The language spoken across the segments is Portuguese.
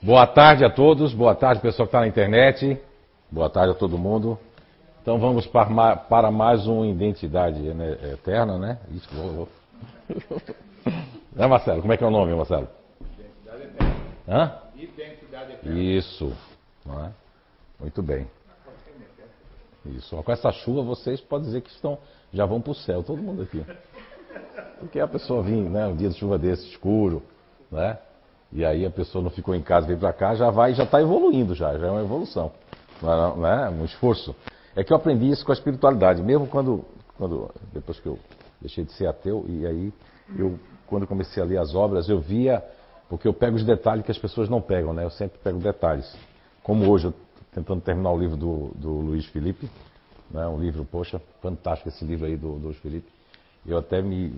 Boa tarde a todos, boa tarde pessoal que está na internet, boa tarde a todo mundo. Então vamos para, mais uma identidade eterna, né? Isso, vou, vou. né, Marcelo? Como é que é o nome, Marcelo? Identidade eterna. Hã? Identidade eterna. Isso. É? Muito bem. Isso. Com essa chuva vocês podem dizer que estão, já vão para o céu, todo mundo aqui. Porque a pessoa vir, né, um dia de chuva desse escuro, né? E aí a pessoa não ficou em casa, veio para cá, já vai, já está evoluindo já, já é uma evolução, não é, um esforço. É que eu aprendi isso com a espiritualidade, mesmo quando, quando depois que eu deixei de ser ateu e aí eu quando comecei a ler as obras eu via porque eu pego os detalhes que as pessoas não pegam, né? Eu sempre pego detalhes. Como hoje eu tentando terminar o livro do, do Luiz Felipe, né? Um livro, poxa, fantástico esse livro aí do, do Luiz Felipe. Eu até me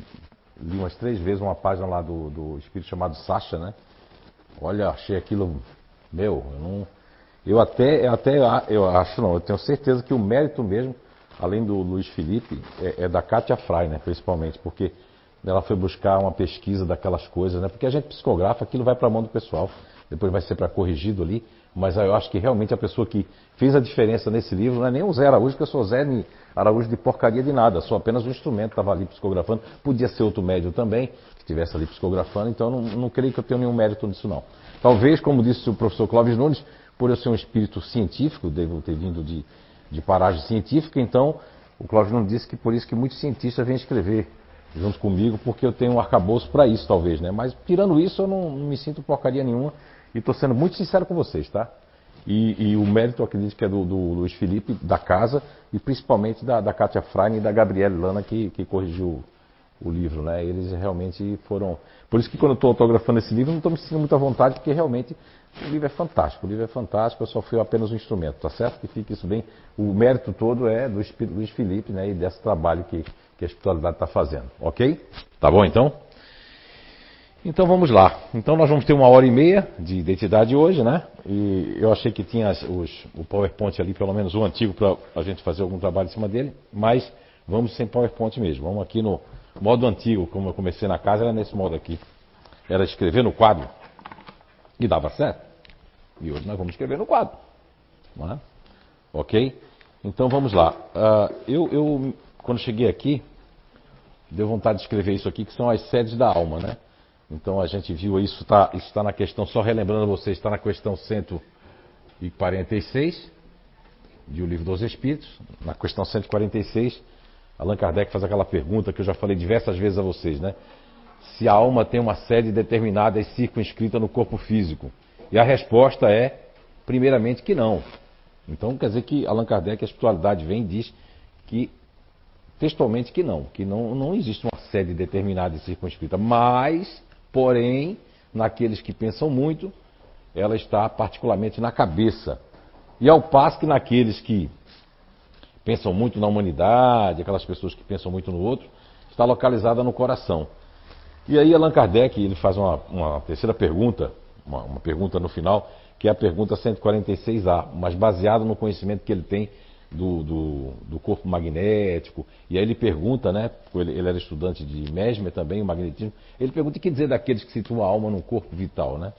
li umas três vezes uma página lá do, do espírito chamado Sacha, né? Olha, achei aquilo meu, eu não. Eu até, até eu acho não, eu tenho certeza que o mérito mesmo, além do Luiz Felipe, é, é da Kátia Fry, né, principalmente, porque ela foi buscar uma pesquisa daquelas coisas, né? Porque a gente psicografa, aquilo vai para a mão do pessoal, depois vai ser para corrigido ali, mas eu acho que realmente a pessoa que fez a diferença nesse livro não é nem o Zé Araújo, que eu sou Zé Araújo de porcaria de nada, sou apenas um instrumento, estava ali psicografando, podia ser outro médio também, que estivesse ali psicografando, então não, não creio que eu tenha nenhum mérito nisso não. Talvez, como disse o professor Clóvis Nunes, por eu ser um espírito científico, devo ter vindo de, de paragem científica, então o Clóvis Nunes disse que por isso que muitos cientistas vêm escrever junto comigo, porque eu tenho um arcabouço para isso, talvez, né? Mas tirando isso, eu não, não me sinto porcaria nenhuma e estou sendo muito sincero com vocês, tá? E, e, o mérito, acredito que é do, do, Luiz Felipe, da casa, e principalmente da, da Kátia Freine e da Gabriele Lana, que, que corrigiu o livro, né? Eles realmente foram. Por isso que quando eu estou autografando esse livro, não estou me sentindo muita vontade, porque realmente o livro é fantástico. O livro é fantástico, eu só fui apenas um instrumento, tá certo? Que fique isso bem. O mérito todo é do Luiz Felipe, né? E desse trabalho que, que a espiritualidade está fazendo, ok? Tá bom então? Então vamos lá. Então nós vamos ter uma hora e meia de identidade hoje, né? E eu achei que tinha os, o PowerPoint ali, pelo menos o antigo, para a gente fazer algum trabalho em cima dele, mas vamos sem PowerPoint mesmo. Vamos aqui no modo antigo, como eu comecei na casa, era nesse modo aqui. Era escrever no quadro. E dava certo. E hoje nós vamos escrever no quadro. É? Ok? Então vamos lá. Uh, eu, eu, quando cheguei aqui, deu vontade de escrever isso aqui, que são as sedes da alma, né? Então a gente viu isso, tá, isso está na questão, só relembrando vocês, está na questão 146 de O Livro dos Espíritos. Na questão 146, Allan Kardec faz aquela pergunta que eu já falei diversas vezes a vocês, né? Se a alma tem uma sede determinada e circunscrita no corpo físico. E a resposta é, primeiramente, que não. Então quer dizer que Allan Kardec, a espiritualidade vem e diz que textualmente que não, que não, não existe uma sede determinada e circunscrita, mas Porém, naqueles que pensam muito, ela está particularmente na cabeça. E ao passo que naqueles que pensam muito na humanidade, aquelas pessoas que pensam muito no outro, está localizada no coração. E aí Allan Kardec ele faz uma, uma terceira pergunta, uma, uma pergunta no final, que é a pergunta 146A, mas baseada no conhecimento que ele tem do, do, do, corpo magnético. E aí ele pergunta, né? Ele, ele, era estudante de Mesmer também, o magnetismo. Ele pergunta o que dizer daqueles que situam a alma no corpo vital, né?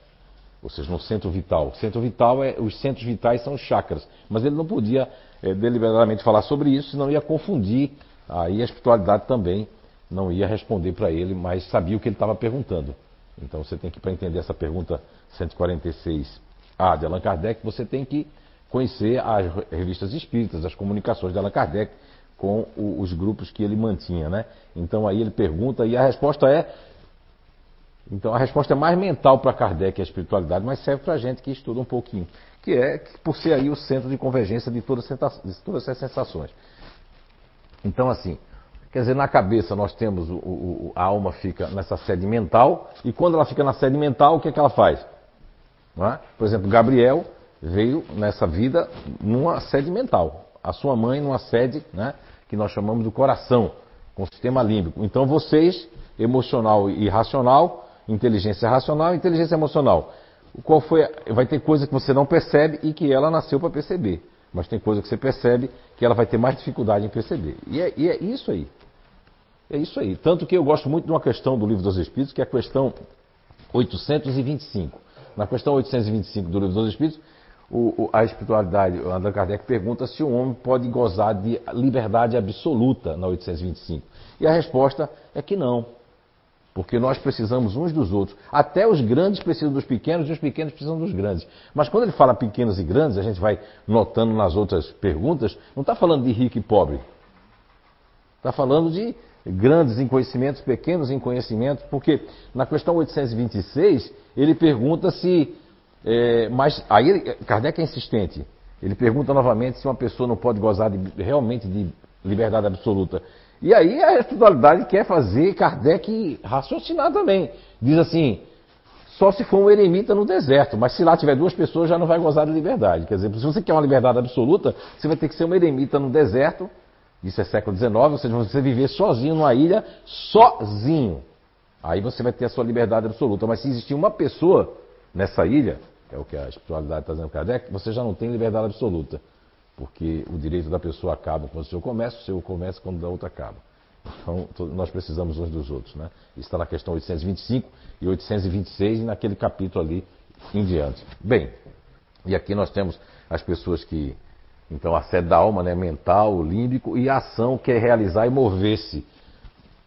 Ou seja, no centro vital. Centro vital é. Os centros vitais são os chakras. Mas ele não podia é, deliberadamente falar sobre isso, senão ia confundir. Aí a espiritualidade também não ia responder para ele, mas sabia o que ele estava perguntando. Então você tem que, para entender essa pergunta 146A de Allan Kardec, você tem que conhecer as revistas espíritas, as comunicações de Allan Kardec com o, os grupos que ele mantinha, né? Então aí ele pergunta e a resposta é então a resposta é mais mental para Kardec a espiritualidade, mas serve para a gente que estuda um pouquinho, que é por ser aí o centro de convergência de todas, de todas essas sensações. Então assim, quer dizer, na cabeça nós temos o, o, a alma fica nessa sede mental e quando ela fica na sede mental, o que, é que ela faz? É? Por exemplo, Gabriel veio nessa vida numa sede mental. A sua mãe numa sede né, que nós chamamos do coração, com o sistema límbico. Então vocês, emocional e racional, inteligência racional e inteligência emocional. Qual foi? Vai ter coisa que você não percebe e que ela nasceu para perceber. Mas tem coisa que você percebe que ela vai ter mais dificuldade em perceber. E é, e é isso aí. É isso aí. Tanto que eu gosto muito de uma questão do Livro dos Espíritos, que é a questão 825. Na questão 825 do Livro dos Espíritos, o, o, a espiritualidade, o André Kardec pergunta se o homem pode gozar de liberdade absoluta na 825. E a resposta é que não. Porque nós precisamos uns dos outros. Até os grandes precisam dos pequenos e os pequenos precisam dos grandes. Mas quando ele fala pequenos e grandes, a gente vai notando nas outras perguntas, não está falando de rico e pobre. Está falando de grandes em conhecimentos, pequenos em conhecimentos, porque na questão 826 ele pergunta se. É, mas aí Kardec é insistente. Ele pergunta novamente se uma pessoa não pode gozar de, realmente de liberdade absoluta. E aí a espiritualidade quer fazer Kardec raciocinar também. Diz assim, só se for um eremita no deserto, mas se lá tiver duas pessoas já não vai gozar de liberdade. Quer dizer, se você quer uma liberdade absoluta, você vai ter que ser um eremita no deserto, isso é século XIX, ou seja, você viver sozinho numa ilha, sozinho. Aí você vai ter a sua liberdade absoluta. Mas se existir uma pessoa nessa ilha, é o que a espiritualidade está dizendo Kardec, você já não tem liberdade absoluta. Porque o direito da pessoa acaba quando o seu começa, o seu começa quando da outra acaba. Então, nós precisamos uns dos outros. Né? Isso está na questão 825 e 826 e naquele capítulo ali em diante. Bem, e aqui nós temos as pessoas que. Então, a sede da alma, né, mental, límbico, e a ação que é realizar e mover-se.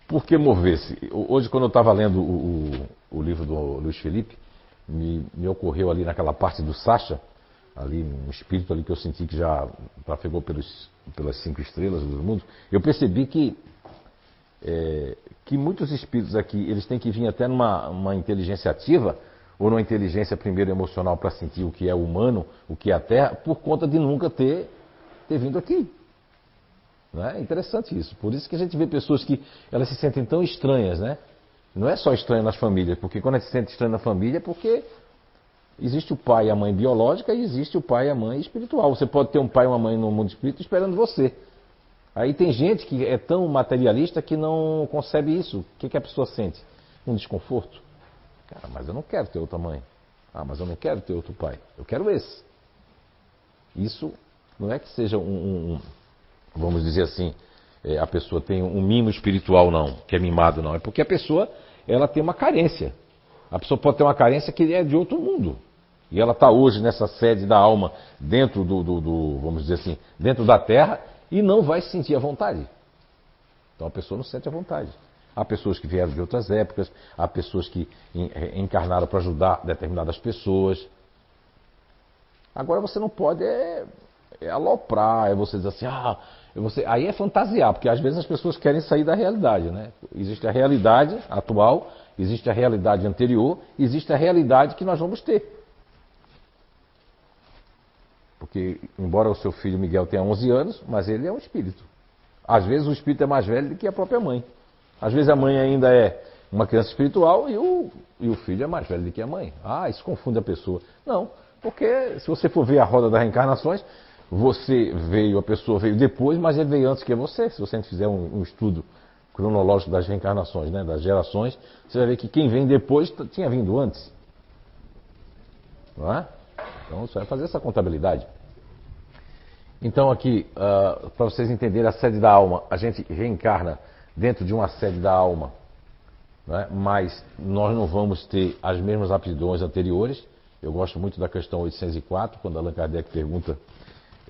Por que mover-se? Hoje, quando eu estava lendo o, o, o, livro do Luiz Felipe, me, me ocorreu ali naquela parte do Sacha, ali um espírito ali que eu senti que já trafegou pelos, pelas cinco estrelas do mundo, eu percebi que é, que muitos espíritos aqui eles têm que vir até numa uma inteligência ativa ou numa inteligência primeiro emocional para sentir o que é humano, o que é a Terra, por conta de nunca ter ter vindo aqui. Não é interessante isso. Por isso que a gente vê pessoas que elas se sentem tão estranhas, né? Não é só estranho nas famílias, porque quando a gente se sente estranho na família é porque Existe o pai e a mãe biológica e existe o pai e a mãe espiritual. Você pode ter um pai e uma mãe no mundo espírito esperando você. Aí tem gente que é tão materialista que não concebe isso. O que, que a pessoa sente? Um desconforto. Cara, mas eu não quero ter outra mãe. Ah, mas eu não quero ter outro pai. Eu quero esse. Isso não é que seja um, um, um vamos dizer assim, é, a pessoa tem um mimo espiritual, não, que é mimado, não. É porque a pessoa ela tem uma carência. A pessoa pode ter uma carência que é de outro mundo. E ela está hoje nessa sede da alma, dentro do, do, do, vamos dizer assim, dentro da terra, e não vai se sentir à vontade. Então a pessoa não se sente à vontade. Há pessoas que vieram de outras épocas, há pessoas que encarnaram para ajudar determinadas pessoas. Agora você não pode é, é aloprar, é você dizer assim, ah, você... aí é fantasiar, porque às vezes as pessoas querem sair da realidade, né? Existe a realidade atual Existe a realidade anterior, existe a realidade que nós vamos ter. Porque, embora o seu filho Miguel tenha 11 anos, mas ele é um espírito. Às vezes o espírito é mais velho do que a própria mãe. Às vezes a mãe ainda é uma criança espiritual e o, e o filho é mais velho do que a mãe. Ah, isso confunde a pessoa. Não, porque se você for ver a roda das reencarnações, você veio, a pessoa veio depois, mas ele veio antes que você, se você fizer um, um estudo cronológico das reencarnações, né, das gerações, você vai ver que quem vem depois tinha vindo antes. Não é? Então você vai fazer essa contabilidade. Então aqui, uh, para vocês entenderem a sede da alma, a gente reencarna dentro de uma sede da alma, é? mas nós não vamos ter as mesmas aptidões anteriores. Eu gosto muito da questão 804, quando Allan Kardec pergunta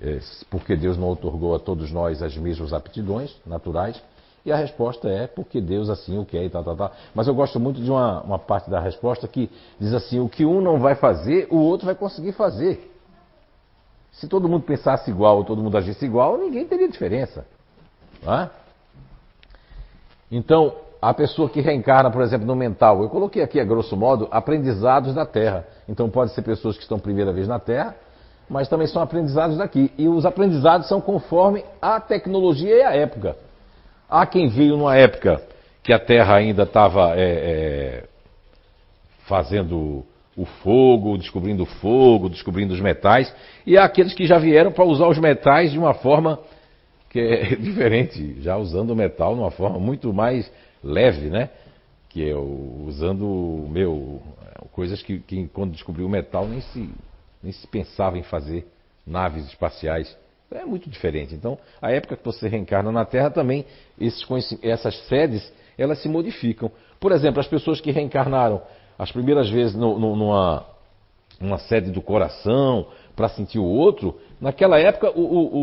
eh, por que Deus não otorgou a todos nós as mesmas aptidões naturais. E a resposta é porque Deus assim o quer e tal, tal, tal. Mas eu gosto muito de uma, uma parte da resposta que diz assim: o que um não vai fazer, o outro vai conseguir fazer. Se todo mundo pensasse igual, todo mundo agisse igual, ninguém teria diferença. É? Então, a pessoa que reencarna, por exemplo, no mental, eu coloquei aqui, a grosso modo, aprendizados da Terra. Então, pode ser pessoas que estão primeira vez na Terra, mas também são aprendizados daqui. E os aprendizados são conforme a tecnologia e a época. Há quem veio numa época que a Terra ainda estava é, é, fazendo o fogo, descobrindo o fogo, descobrindo os metais, e há aqueles que já vieram para usar os metais de uma forma que é diferente, já usando o metal de uma forma muito mais leve, né? Que é usando meu coisas que, que quando descobriu o metal nem se nem se pensava em fazer naves espaciais. É muito diferente. Então, a época que você reencarna na Terra também, esses, essas sedes, elas se modificam. Por exemplo, as pessoas que reencarnaram as primeiras vezes no, no, numa, uma sede do coração para sentir o outro, naquela época o, o,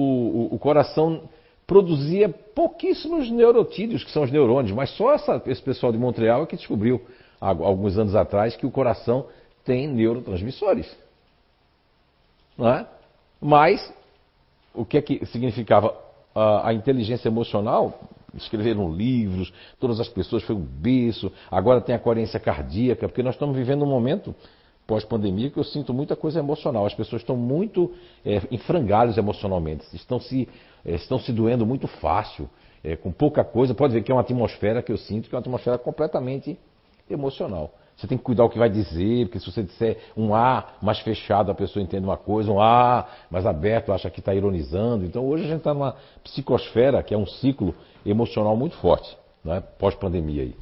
o, o coração produzia pouquíssimos neurotídeos, que são os neurônios, mas só essa, esse pessoal de Montreal é que descobriu, há alguns anos atrás, que o coração tem neurotransmissores. Não é? Mas, o que é que significava a, a inteligência emocional? Escreveram livros, todas as pessoas foi um berço, agora tem a coerência cardíaca, porque nós estamos vivendo um momento pós-pandemia que eu sinto muita coisa emocional. As pessoas estão muito é, emocionalmente, estão se, é, estão se doendo muito fácil, é, com pouca coisa. Pode ver que é uma atmosfera que eu sinto, que é uma atmosfera completamente emocional. Você tem que cuidar o que vai dizer, porque se você disser um A mais fechado, a pessoa entende uma coisa, um A mais aberto, acha que está ironizando. Então hoje a gente está numa psicosfera, que é um ciclo emocional muito forte, né? pós-pandemia aí.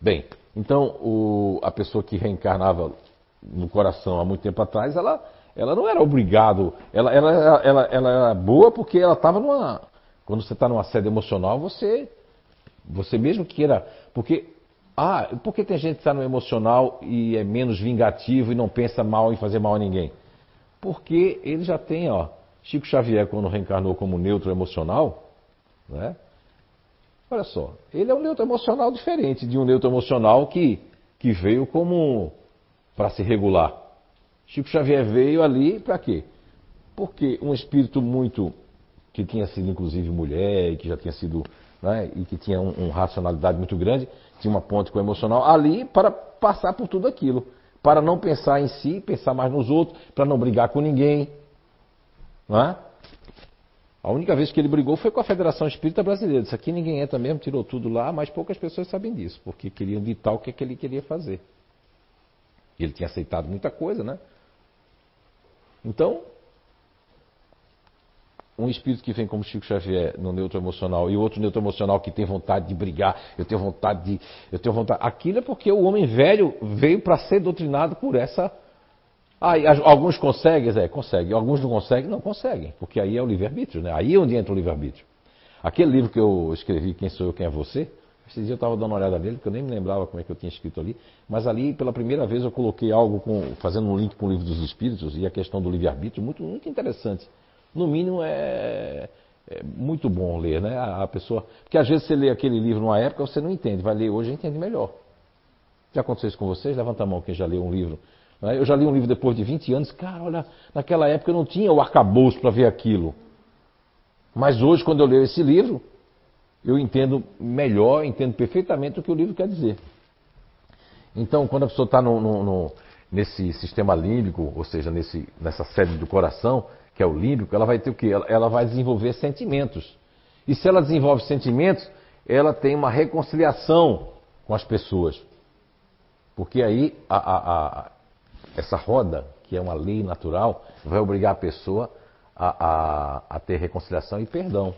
Bem, então o, a pessoa que reencarnava no coração há muito tempo atrás, ela, ela não era obrigado, ela, ela, ela, ela era boa porque ela estava numa. Quando você está numa sede emocional, você, você mesmo queira. Porque ah, por que tem gente que está no emocional e é menos vingativo e não pensa mal em fazer mal a ninguém? Porque ele já tem, ó, Chico Xavier, quando reencarnou como neutro emocional, né? Olha só, ele é um neutro emocional diferente de um neutro emocional que, que veio como para se regular. Chico Xavier veio ali para quê? Porque um espírito muito que tinha sido inclusive mulher e que já tinha sido né, e que tinha uma um racionalidade muito grande, tinha uma ponte com o emocional ali para passar por tudo aquilo. Para não pensar em si, pensar mais nos outros, para não brigar com ninguém. Não é? A única vez que ele brigou foi com a Federação Espírita Brasileira. Isso aqui ninguém entra mesmo, tirou tudo lá, mas poucas pessoas sabem disso, porque queriam ditar o que, é que ele queria fazer. Ele tinha aceitado muita coisa, né? Então, um espírito que vem como Chico Xavier no neutro emocional e outro neutro emocional que tem vontade de brigar, eu tenho vontade de. Eu tenho vontade. Aquilo é porque o homem velho veio para ser doutrinado por essa. Ah, alguns conseguem, Zé, conseguem. Alguns não conseguem, não conseguem. Porque aí é o livre-arbítrio, né? Aí é onde entra o livre-arbítrio. Aquele livro que eu escrevi, Quem Sou Eu, Quem é Você, esse dia eu estava dando uma olhada nele, porque eu nem me lembrava como é que eu tinha escrito ali. Mas ali, pela primeira vez, eu coloquei algo com, fazendo um link com o livro dos Espíritos e a questão do livre-arbítrio, muito, muito interessante no mínimo é, é muito bom ler, né? A, a, pessoa. Porque às vezes você lê aquele livro numa época, você não entende, vai ler hoje e entende melhor. Já aconteceu isso com vocês? Levanta a mão quem já leu um livro. Né? Eu já li um livro depois de 20 anos, cara, olha, naquela época eu não tinha o arcabouço para ver aquilo. Mas hoje, quando eu leio esse livro, eu entendo melhor, entendo perfeitamente o que o livro quer dizer. Então, quando a pessoa está nesse sistema límbico, ou seja, nesse, nessa sede do coração, que é o límbico, ela vai ter o quê? Ela, ela vai desenvolver sentimentos. E se ela desenvolve sentimentos, ela tem uma reconciliação com as pessoas. Porque aí a, a, a, essa roda, que é uma lei natural, vai obrigar a pessoa a, a, ter reconciliação e perdão.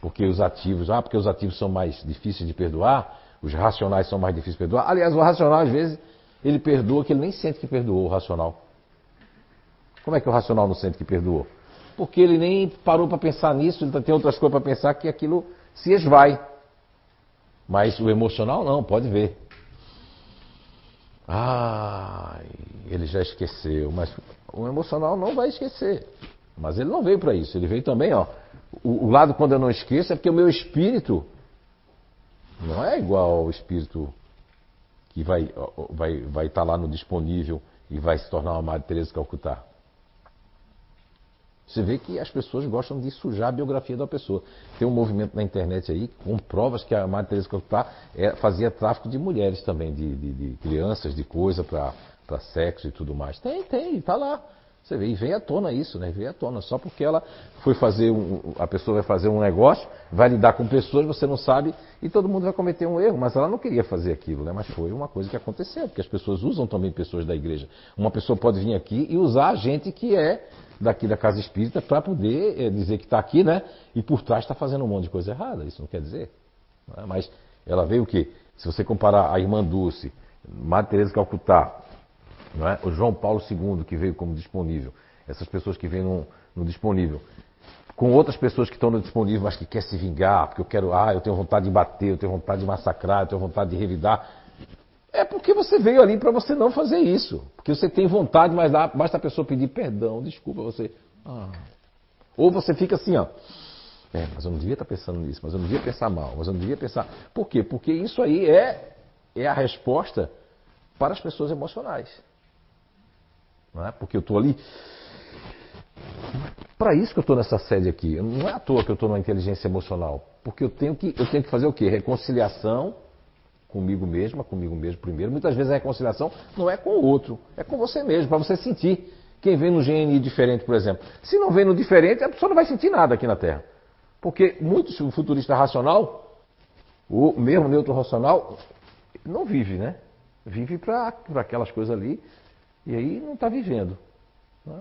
Porque os ativos, ah, porque os ativos são mais difíceis de perdoar, os racionais são mais difíceis de perdoar. Aliás, o racional, às vezes, ele perdoa que ele nem sente que perdoou o racional. Como é que o racional não sente que perdoou? Porque ele nem parou para pensar nisso, ele tem outras coisas para pensar que aquilo se esvai. Mas o emocional não, pode ver. Ah, ele já esqueceu, mas o emocional não vai esquecer. Mas ele não veio para isso, ele veio também, ó. O, o, lado quando eu não esqueço é porque o meu espírito não é igual ao espírito que vai vai vai estar tá lá no disponível e vai se tornar uma Madre Teresa Calcutá. Você vê que as pessoas gostam de sujar a biografia da pessoa. Tem um movimento na internet aí com provas que a Madre Teresa Calcutá é, fazia tráfico de mulheres também, de, de, de crianças, de coisa para sexo e tudo mais. Tem, tem, está lá. Você vê, e vem à tona isso, né? Vem à tona. Só porque ela foi fazer um, a pessoa vai fazer um negócio, vai lidar com pessoas, você não sabe, e todo mundo vai cometer um erro. Mas ela não queria fazer aquilo, né? Mas foi uma coisa que aconteceu, porque as pessoas usam também pessoas da igreja. Uma pessoa pode vir aqui e usar a gente que é daqui da casa espírita para poder é, dizer que está aqui, né? E por trás está fazendo um monte de coisa errada. Isso não quer dizer. Não é? Mas ela veio o quê? Se você comparar a irmã Dulce, Madre Teresa Calcutá, é? o João Paulo II, que veio como disponível, essas pessoas que vêm no, no disponível, com outras pessoas que estão no disponível, mas que quer se vingar, porque eu quero, ah, eu tenho vontade de bater, eu tenho vontade de massacrar, eu tenho vontade de revidar. É porque você veio ali para você não fazer isso. Porque você tem vontade, mas dá, basta a pessoa pedir perdão, desculpa, você. Ah. Ou você fica assim, ó. É, mas eu não devia estar pensando nisso, mas eu não devia pensar mal, mas eu não devia pensar. Por quê? Porque isso aí é, é a resposta para as pessoas emocionais. Não é? Porque eu estou ali. Para isso que eu estou nessa sede aqui. Não é à toa que eu estou na inteligência emocional. Porque eu tenho que, eu tenho que fazer o quê? Reconciliação comigo mesma, comigo mesmo primeiro. Muitas vezes a reconciliação não é com o outro, é com você mesmo, para você sentir. Quem vem no GNI diferente, por exemplo. Se não vem no diferente, a pessoa não vai sentir nada aqui na Terra. Porque muitos futurista racional, o mesmo neutro racional, não vive, né? Vive para aquelas coisas ali e aí não está vivendo. Né?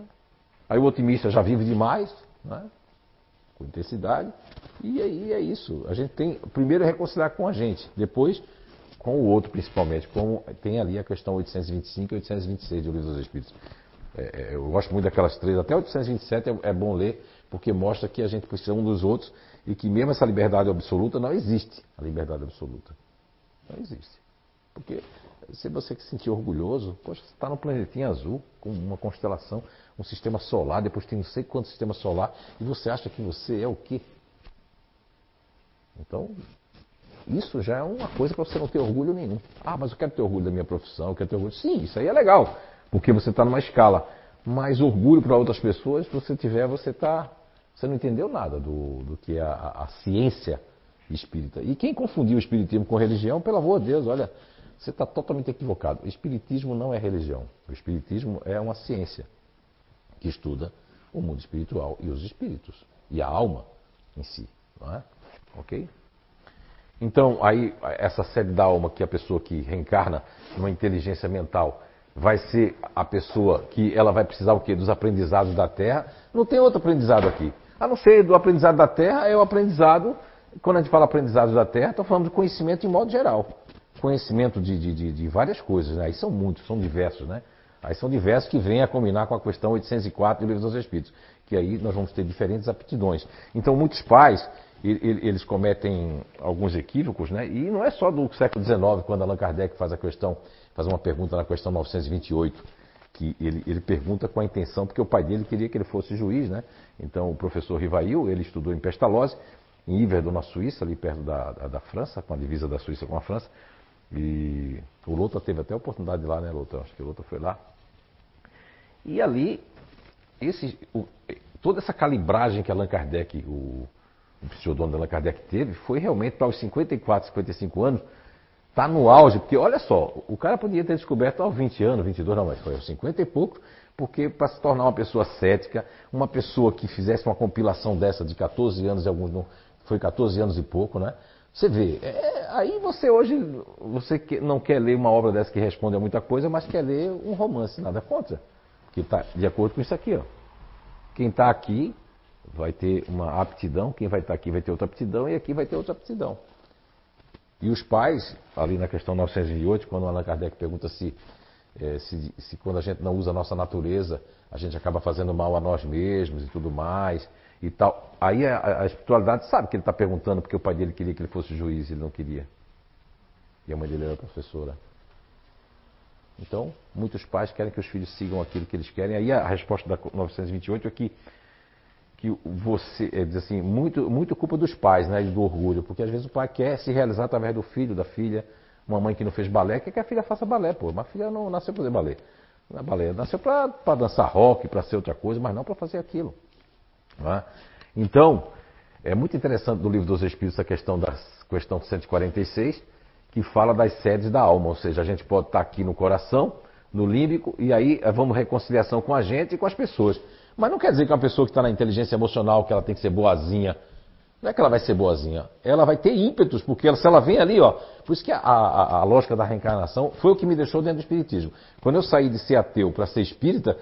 Aí o otimista já vive demais, né? com intensidade, e aí é isso. A gente tem primeiro reconciliar com a gente, depois com o outro principalmente, tem ali a questão 825 e 826 do Livro dos Espíritos. É, é, eu gosto muito daquelas três, até 827 é, é bom ler, porque mostra que a gente precisa um dos outros e que mesmo essa liberdade absoluta não existe, a liberdade absoluta. Não existe. Porque se você se sentir orgulhoso, poxa, você está no planetinha azul, com uma constelação, um sistema solar, depois tem não sei quanto sistema solar, e você acha que você é o quê? Então, isso já é uma coisa para você não ter orgulho nenhum. Ah, mas eu quero ter orgulho da minha profissão, eu quero ter orgulho. Sim, isso aí é legal, porque você está numa escala. Mas orgulho para outras pessoas, se você tiver, você tá, você não entendeu nada do, do que é a, a ciência espírita. E quem confundiu o espiritismo com religião, pelo amor de Deus, olha, você está totalmente equivocado. O espiritismo não é religião. O espiritismo é uma ciência que estuda o mundo espiritual e os espíritos e a alma em si, não é? Ok? Então, aí, essa sede da alma, que é a pessoa que reencarna numa inteligência mental, vai ser a pessoa que ela vai precisar o quê? Dos aprendizados da Terra. Não tem outro aprendizado aqui. A não ser do aprendizado da Terra, é o aprendizado, quando a gente fala aprendizado da Terra, estou falando de conhecimento em modo geral. Conhecimento de, de, de, de várias coisas, né? Aí são muitos, são diversos, né? Aí são diversos que vêm a combinar com a questão 804 do Livro dos Espíritos, que aí nós vamos ter diferentes aptidões. Então, muitos pais eles cometem alguns equívocos, né? E não é só do século XIX, quando Allan Kardec faz a questão, faz uma pergunta na questão 928, que ele, ele pergunta com a intenção, porque o pai dele queria que ele fosse juiz, né? Então o professor Rivail, ele estudou em Pestalozzi, em Yverdon, na Suíça, ali perto da, da, da, França, com a divisa da Suíça com a França. E o Louta teve até a oportunidade de ir lá, né, Louta? Acho que o Louta foi lá. E ali, esse, o, toda essa calibragem que Allan Kardec, o, o pseudônimo Allan Kardec teve, foi realmente para os 54, 55 anos, está no auge, porque olha só, o cara podia ter descoberto aos 20 anos, 22, não, mas foi aos 50 e pouco, porque para se tornar uma pessoa cética, uma pessoa que fizesse uma compilação dessa de 14 anos, e alguns não, foi 14 anos e pouco, né? Você vê, é, aí você hoje, você não quer ler uma obra dessa que responde a muita coisa, mas quer ler um romance, nada contra, que está de acordo com isso aqui, ó. Quem está aqui vai ter uma aptidão, quem vai estar aqui vai ter outra aptidão e aqui vai ter outra aptidão. E os pais, ali na questão 908, quando Allan Kardec pergunta se, é, se, se, quando a gente não usa a nossa natureza, a gente acaba fazendo mal a nós mesmos e tudo mais e tal. Aí a, a espiritualidade sabe que ele está perguntando porque o pai dele queria que ele fosse juiz e ele não queria. E a mãe dele era professora. Então, muitos pais querem que os filhos sigam aquilo que eles querem. Aí a resposta da 928 é que que você, é, diz assim, muito, muito culpa dos pais, né, do orgulho, porque às vezes o pai quer se realizar através do filho, da filha, uma mãe que não fez balé, quer que a filha faça balé, pô, mas a filha não nasceu para fazer balé. É balé, nasceu para dançar rock, para ser outra coisa, mas não para fazer aquilo. É? Então, é muito interessante no livro dos Espíritos a questão da questão 146, que fala das sedes da alma, ou seja, a gente pode estar aqui no coração, no límbico, e aí eh, vamos reconciliação com a gente e com as pessoas. Mas não quer dizer que uma pessoa que está na inteligência emocional, que ela tem que ser boazinha, não é que ela vai ser boazinha, ela vai ter ímpetos, porque ela, se ela vem ali, ó, por isso que a, a, a, lógica da reencarnação foi o que me deixou dentro do espiritismo. Quando eu saí de ser ateu para ser espírita,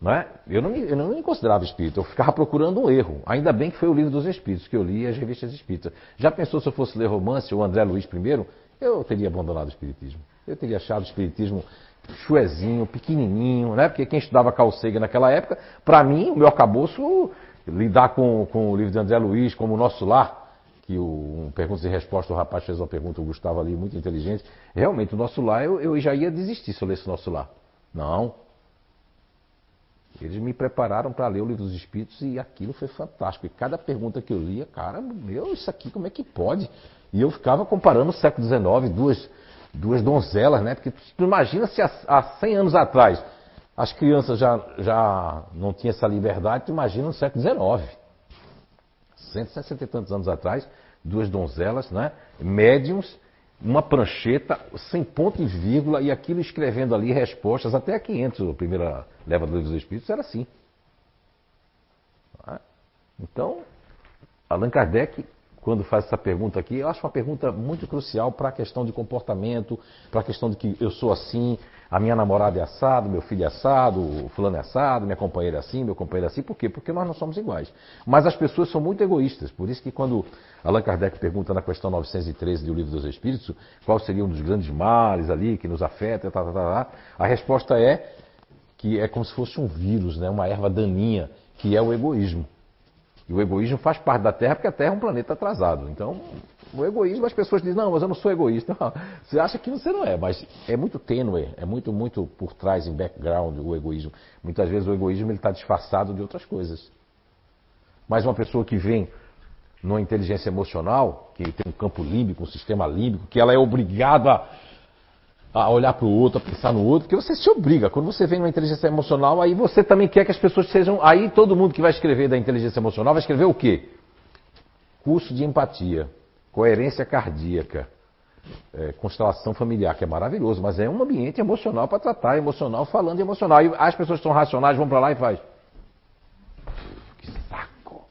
não é? eu, não me, eu não me considerava espírita, eu ficava procurando um erro. Ainda bem que foi o livro dos espíritos, que eu li as revistas espíritas. Já pensou se eu fosse ler romance, o André Luiz primeiro, eu teria abandonado o espiritismo. Eu teria achado o espiritismo chuezinho, pequenininho, né? Porque quem estudava Carl Sagan naquela época, para mim, o meu acabouço, lidar com, com o livro de André Luiz, como o Nosso Lar, que o um perguntas e respostas, o rapaz fez uma pergunta, o Gustavo ali, muito inteligente. Realmente, o nosso lar, eu, eu já ia desistir se eu lesse o nosso lar. Não. Eles me prepararam para ler o livro dos Espíritos e aquilo foi fantástico. E cada pergunta que eu lia, cara, meu, isso aqui como é que pode? E eu ficava comparando o século XIX, duas, duas donzelas, né? Porque tu imagina se há, há 100 anos atrás as crianças já, já não tinham essa liberdade, tu imagina no século XIX. 160 e tantos anos atrás, duas donzelas, né? médiums, uma prancheta, sem ponto e vírgula, e aquilo escrevendo ali respostas, até a 500, a primeira leva do dos Espíritos, era assim. Né? Então, Allan Kardec quando faz essa pergunta aqui, eu acho uma pergunta muito crucial para a questão de comportamento, para a questão de que eu sou assim, a minha namorada é assado, meu filho é assado, o fulano é assado, minha companheira é assim, meu companheiro é assim. Por quê? Porque nós não somos iguais. Mas as pessoas são muito egoístas. Por isso que quando Allan Kardec pergunta na questão 913 do Livro dos Espíritos, qual seria um dos grandes males ali que nos afeta, tá, tá, tá, tá, a resposta é que é como se fosse um vírus, né? uma erva daninha, que é o egoísmo. E o egoísmo faz parte da Terra porque a Terra é um planeta atrasado. Então, o egoísmo, as pessoas dizem, não, mas eu não sou egoísta. Não, você acha que você não é, mas é muito tênue, é muito, muito por trás, em background, o egoísmo. Muitas vezes o egoísmo está disfarçado de outras coisas. Mas uma pessoa que vem numa inteligência emocional, que tem um campo límbico, um sistema límbico, que ela é obrigada a olhar para o outro, a pensar no outro, porque você se obriga. Quando você vem numa inteligência emocional, aí você também quer que as pessoas sejam. Aí todo mundo que vai escrever da inteligência emocional vai escrever o quê? Curso de empatia, coerência cardíaca, é, constelação familiar, que é maravilhoso, mas é um ambiente emocional para tratar, emocional, falando emocional. E as pessoas que são racionais vão para lá e faz. Que saco!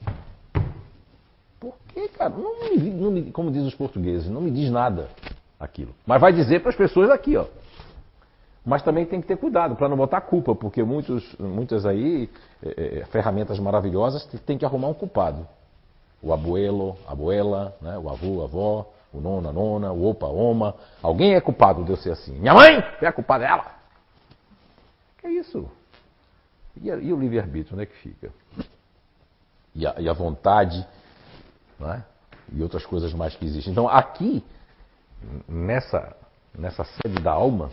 Por que, cara? Não me, não me, como dizem os portugueses, não me diz nada aquilo. Mas vai dizer para as pessoas aqui, ó. Mas também tem que ter cuidado para não botar culpa, porque muitos, muitas aí, é, é, ferramentas maravilhosas, tem que arrumar um culpado. O abuelo, a abuela, né? o avô, a avó, o nono, a nona, o opa, a oma. Alguém é culpado de eu ser assim. Minha mãe é culpada dela. Que é isso? E, e o livre-arbítrio, onde é que fica? E a, e a vontade, né? e outras coisas mais que existem. Então, aqui, nessa, nessa sede da alma,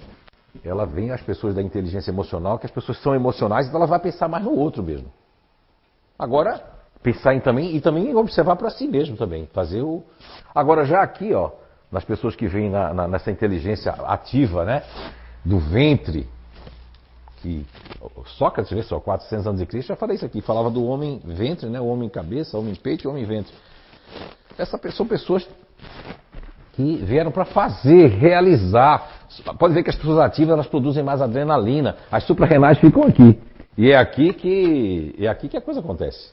ela vem as pessoas da inteligência emocional, que as pessoas são emocionais, então ela vai pensar mais no outro mesmo. Agora, pensar em também, e também observar para si mesmo também, fazer o... Agora, já aqui, ó, nas pessoas que vêm na, na, nessa inteligência ativa, né, do ventre, que Sócrates, vê só, 400 anos de Cristo, já falei isso aqui, falava do homem ventre, né, o homem cabeça, o homem peito o homem ventre. Essas são pessoas que vieram para fazer, realizar. Pode ver que as pessoas ativas elas produzem mais adrenalina. As suprarrenais ficam aqui. E é aqui que é aqui que a coisa acontece.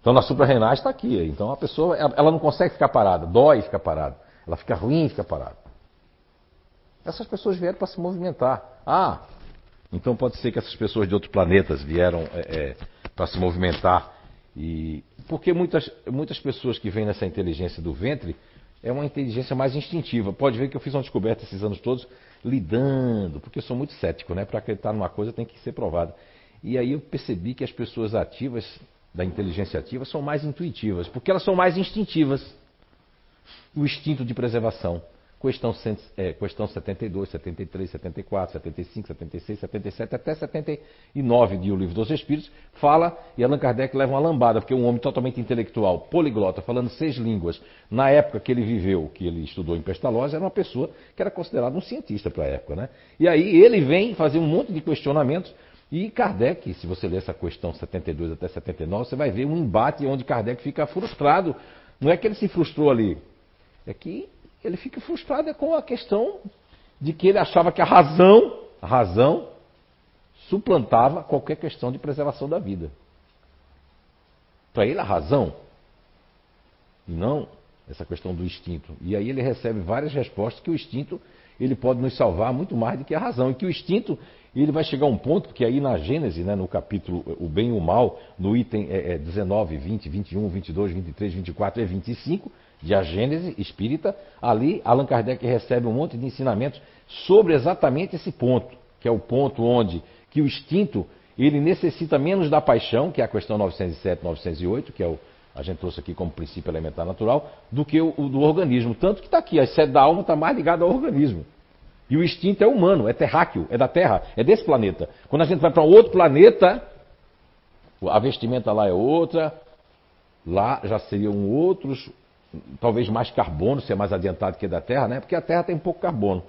Então na suprarrenais está aqui. Então a pessoa ela não consegue ficar parada, dói ficar parada. Ela fica ruim ficar parada. Essas pessoas vieram para se movimentar. Ah, então pode ser que essas pessoas de outros planetas vieram é, é, para se movimentar. E porque muitas, muitas pessoas que vêm nessa inteligência do ventre é uma inteligência mais instintiva. Pode ver que eu fiz uma descoberta esses anos todos lidando, porque eu sou muito cético, né? Para acreditar numa coisa tem que ser provada. E aí eu percebi que as pessoas ativas, da inteligência ativa, são mais intuitivas, porque elas são mais instintivas. O instinto de preservação. Questão, é, questão 72, 73, 74, 75, 76, 77, até 79 de O Livro dos Espíritos, fala, e Allan Kardec leva uma lambada, porque é um homem totalmente intelectual, poliglota, falando seis línguas, na época que ele viveu, que ele estudou em Pestalozzi, era uma pessoa que era considerada um cientista para a época. Né? E aí ele vem fazer um monte de questionamentos, e Kardec, se você ler essa questão 72 até 79, você vai ver um embate onde Kardec fica frustrado. Não é que ele se frustrou ali, é que ele fica frustrado com a questão de que ele achava que a razão, a razão, suplantava qualquer questão de preservação da vida. Para ele, a razão, e não essa questão do instinto. E aí ele recebe várias respostas que o instinto ele pode nos salvar muito mais do que a razão. E que o instinto ele vai chegar a um ponto, porque aí na Gênesis, né, no capítulo O Bem e o Mal, no item é, é 19, 20, 21, 22, 23, 24 e 25, de A Gênese Espírita, ali Allan Kardec recebe um monte de ensinamentos sobre exatamente esse ponto, que é o ponto onde que o instinto ele necessita menos da paixão, que é a questão 907, 908, que é o a gente trouxe aqui como princípio elementar natural, do que o, o do organismo. Tanto que está aqui, a sede da alma está mais ligada ao organismo. E o instinto é humano, é terráqueo, é da Terra, é desse planeta. Quando a gente vai para um outro planeta, a vestimenta lá é outra, lá já seriam outros, talvez mais carbono, se é mais adiantado que da Terra, né? Porque a Terra tem pouco carbono.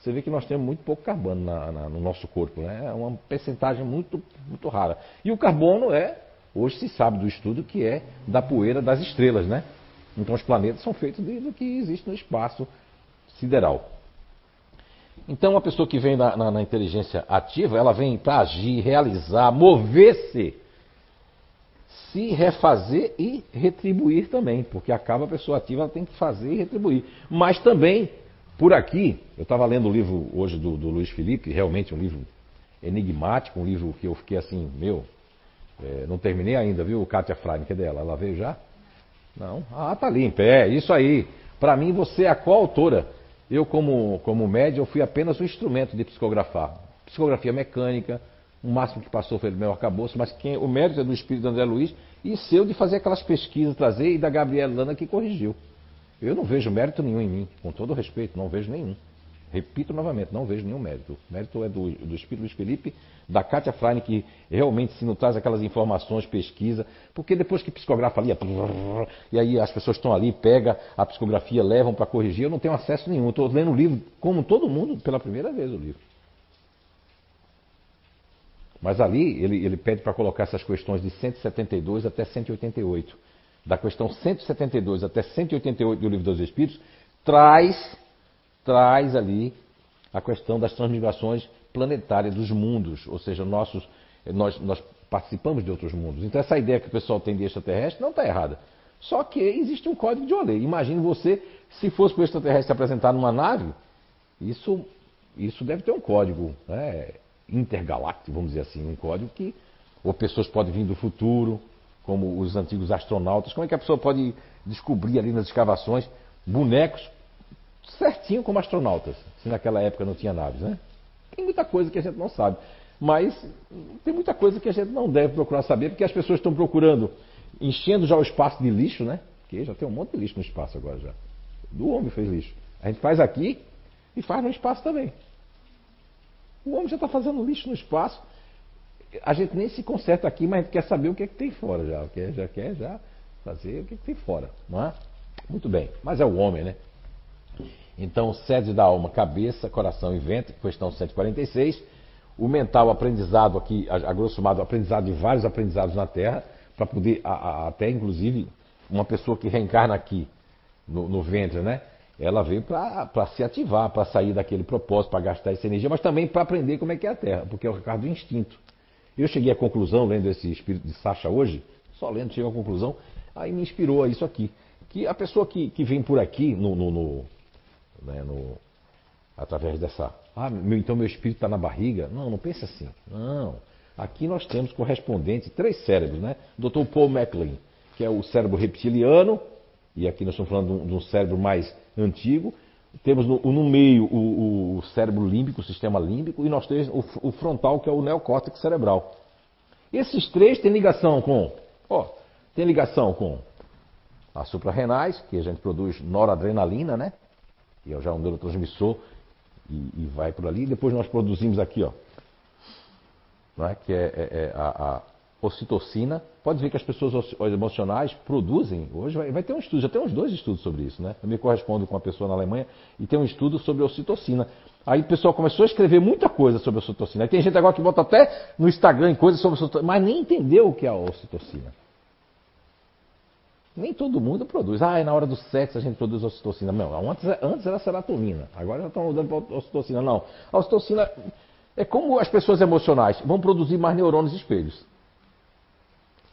Você vê que nós temos muito pouco carbono na, na, no nosso corpo, né? É uma percentagem muito, muito rara. E o carbono é, hoje se sabe do estudo, que é da poeira das estrelas, né? Então os planetas são feitos do que existe no espaço sideral. Então, a pessoa que vem na, na inteligência ativa, ela vem para agir, realizar, mover-se, se refazer e retribuir também, porque acaba a pessoa ativa, ela tem que fazer e retribuir. Mas também, por aqui, eu estava lendo o livro hoje do, do, Luiz Felipe, realmente um livro enigmático, um livro que eu fiquei assim, meu, é, não terminei ainda, viu, Kátia Freire, cadê ela? Ela veio já? Não? Ah, tá ali em pé, isso aí. Para mim, você é a coautora. Eu, como, como médium, fui apenas um instrumento de psicografar. Psicografia mecânica, o máximo que passou foi o meu arcabouço, mas quem, o mérito é do espírito André Luiz e seu de fazer aquelas pesquisas, trazer, e da Gabriela Lana que corrigiu. Eu não vejo mérito nenhum em mim, com todo respeito, não vejo nenhum. Repito novamente, não vejo nenhum mérito. O mérito é do, do Espírito Luiz Felipe, da Kátia Freine, que realmente se nos traz aquelas informações, pesquisa, porque depois que psicografa ali, e aí as pessoas estão ali, pega a psicografia, levam para corrigir, eu não tenho acesso nenhum. Estou lendo o livro, como todo mundo, pela primeira vez o livro. Mas ali ele, ele pede para colocar essas questões de 172 até 188. Da questão 172 até 188 do Livro dos Espíritos, traz traz ali a questão das transmigrações planetárias dos mundos, ou seja, nossos, nós, nós participamos de outros mundos. Então essa ideia que o pessoal tem de extraterrestre não está errada. Só que existe um código de olê. Imagine você, se fosse para o extraterrestre apresentar numa nave, isso, isso deve ter um código né, intergaláctico, vamos dizer assim, um código que ou pessoas podem vir do futuro, como os antigos astronautas. Como é que a pessoa pode descobrir ali nas escavações bonecos certinho como astronautas, se naquela época não tinha naves, né? Tem muita coisa que a gente não sabe. Mas tem muita coisa que a gente não deve procurar saber, porque as pessoas estão procurando, enchendo já o espaço de lixo, né? Porque já tem um monte de lixo no espaço agora já. Do homem fez lixo. A gente faz aqui e faz no espaço também. O homem já está fazendo lixo no espaço. A gente nem se conserta aqui, mas a gente quer saber o que é que tem fora já. Já quer já fazer o que, é que tem fora, não é? Muito bem. Mas é o homem, né? Então, sede da alma, cabeça, coração e ventre, questão 146. O mental, aprendizado aqui, a, a grosso modo, aprendizado de vários aprendizados na Terra, para poder, a, a, até inclusive, uma pessoa que reencarna aqui no, no ventre, né? Ela veio para se ativar, para sair daquele propósito, para gastar essa energia, mas também para aprender como é que é a Terra, porque é o caso do instinto. Eu cheguei à conclusão, lendo esse espírito de Sacha hoje, só lendo, cheguei à conclusão, aí me inspirou a isso aqui. Que a pessoa que, que vem por aqui no, no, no né, no, através dessa. Ah, meu, então meu espírito está na barriga. Não, não pense assim. Não. Aqui nós temos correspondente três cérebros, né? Dr. Paul MacLean, que é o cérebro reptiliano, e aqui nós estamos falando de um, de um cérebro mais antigo. Temos no, no meio o, o, cérebro límbico, o sistema límbico, e nós temos o, o frontal, que é o neocórtex cerebral. Esses três têm ligação com, ó, tem ligação com as suprarrenais, que a gente produz noradrenalina, né? que é já um neurotransmissor, e, e vai por ali. Depois nós produzimos aqui, ó, é? que é, é, é a, a, ocitocina. Pode ver que as pessoas emocionais produzem, hoje vai, vai, ter um estudo, já tem uns dois estudos sobre isso, né? Eu me correspondo com uma pessoa na Alemanha e tem um estudo sobre ocitocina. Aí o pessoal começou a escrever muita coisa sobre ocitocina. Aí tem gente agora que bota até no Instagram coisas sobre ocitocina, mas nem entendeu o que é a ocitocina. Nem todo mundo produz. Ah, é na hora do sexo a gente produz ocitocina. Não, antes, antes era serotonina. Agora já estão para ocitocina. Não. A ocitocina é como as pessoas emocionais vão produzir mais neurônios espelhos.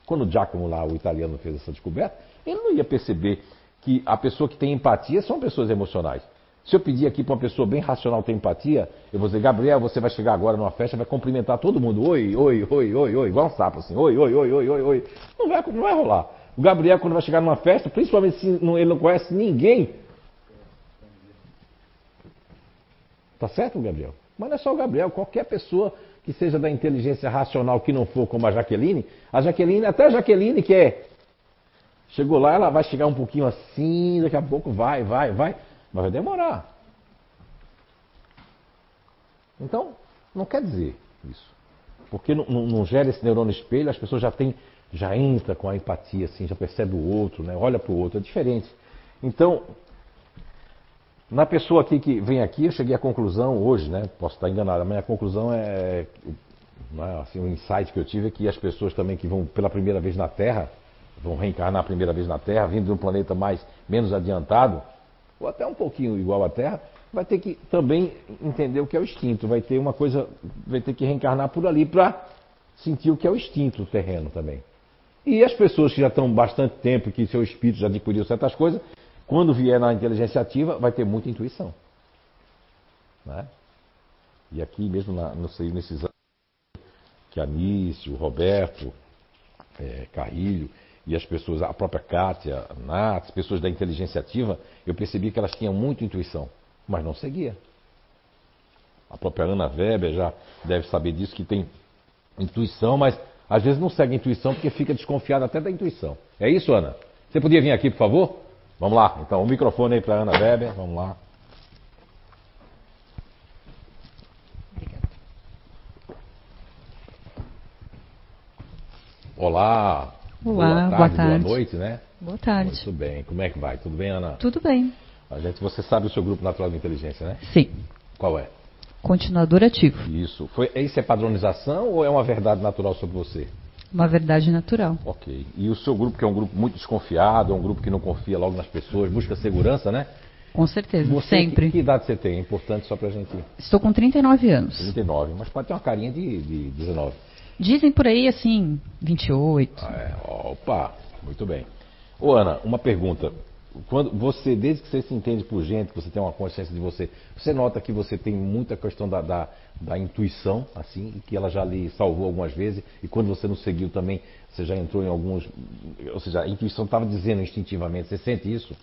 Quando Giacomo lá, o italiano, fez essa descoberta, ele não ia perceber que a pessoa que tem empatia são pessoas emocionais. Se eu pedir aqui para uma pessoa bem racional ter empatia, eu vou dizer, Gabriel, você vai chegar agora numa festa, vai cumprimentar todo mundo. Oi, oi, oi, oi, oi, igual um sapo assim. Oi, oi, oi, oi, oi, oi. Não vai, não vai rolar. O Gabriel, quando vai chegar numa festa, principalmente se ele não conhece ninguém. Tá certo, Gabriel? Mas não é só o Gabriel, qualquer pessoa que seja da inteligência racional que não for como a Jaqueline, a Jaqueline, até a Jaqueline que é Chegou lá, ela vai chegar um pouquinho assim, daqui a pouco vai, vai, vai, mas vai demorar. Então, não quer dizer isso. Porque não, não, não gera esse neurônio espelho, as pessoas já têm, já entra com a empatia, assim, já percebe o outro, né? olha para o outro, é diferente. Então, na pessoa aqui que vem aqui, eu cheguei à conclusão hoje, né? Posso estar enganado, mas a conclusão é, é assim, o insight que eu tive é que as pessoas também que vão pela primeira vez na Terra, vão reencarnar a primeira vez na Terra, vindo de um planeta mais menos adiantado, ou até um pouquinho igual à Terra, vai ter que também entender o que é o instinto, vai ter uma coisa, vai ter que reencarnar por ali para sentir o que é o instinto terreno também. E as pessoas que já estão bastante tempo, que seu espírito já adquiriu certas coisas, quando vier na inteligência ativa, vai ter muita intuição. Né? E aqui mesmo, na, não sei, nesses anos, que a Nício, o Roberto, é, Carrilho, e as pessoas, a própria Kátia, Nath, pessoas da inteligência ativa, eu percebi que elas tinham muita intuição, mas não seguia. A própria Ana Weber já deve saber disso, que tem intuição, mas às vezes não segue a intuição porque fica desconfiada até da intuição. É isso, Ana? Você podia vir aqui, por favor? Vamos lá, então, o microfone aí para Ana Weber, vamos lá. Olá, Olá, boa tarde, boa, tarde. boa noite, né? Boa tarde. Muito bem. Como é que vai? Tudo bem, Ana? Tudo bem. A gente, você sabe o seu grupo natural de inteligência, né? Sim. Qual é? Continuador ativo. Isso. Foi, isso é padronização ou é uma verdade natural sobre você? Uma verdade natural. Ok. E o seu grupo, que é um grupo muito desconfiado, é um grupo que não confia logo nas pessoas, busca segurança, né? Com certeza, você, sempre. Que, que idade você tem? É importante só pra gente. Estou com 39 anos. 39, mas pode ter uma carinha de, de 19. Dizem por aí assim, 28. Ah, é. Opa! Muito bem. Ô Ana, uma pergunta. Quando você, desde que você se entende por gente, que você tem uma consciência de você, você nota que você tem muita questão da, da, da intuição, assim, e que ela já lhe salvou algumas vezes, e quando você não seguiu também, você já entrou em alguns. Ou seja, a intuição estava dizendo instintivamente, você sente isso?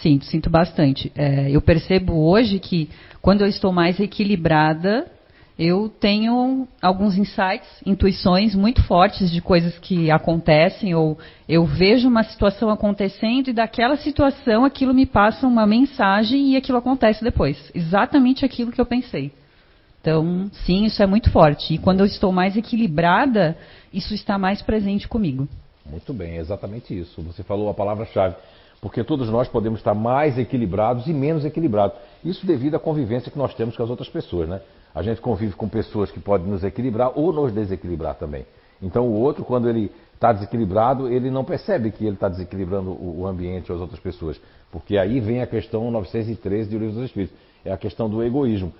Sinto, sinto bastante. É, eu percebo hoje que quando eu estou mais equilibrada, eu tenho alguns insights, intuições muito fortes de coisas que acontecem, ou eu vejo uma situação acontecendo e daquela situação aquilo me passa uma mensagem e aquilo acontece depois. Exatamente aquilo que eu pensei. Então, sim, isso é muito forte. E quando eu estou mais equilibrada, isso está mais presente comigo. Muito bem, é exatamente isso. Você falou a palavra-chave. Porque todos nós podemos estar mais equilibrados e menos equilibrados. Isso devido à convivência que nós temos com as outras pessoas, né? A gente convive com pessoas que podem nos equilibrar ou nos desequilibrar também. Então o outro, quando ele está desequilibrado, ele não percebe que ele está desequilibrando o ambiente ou as outras pessoas. Porque aí vem a questão 913 do Livro dos Espíritos. É a questão do egoísmo.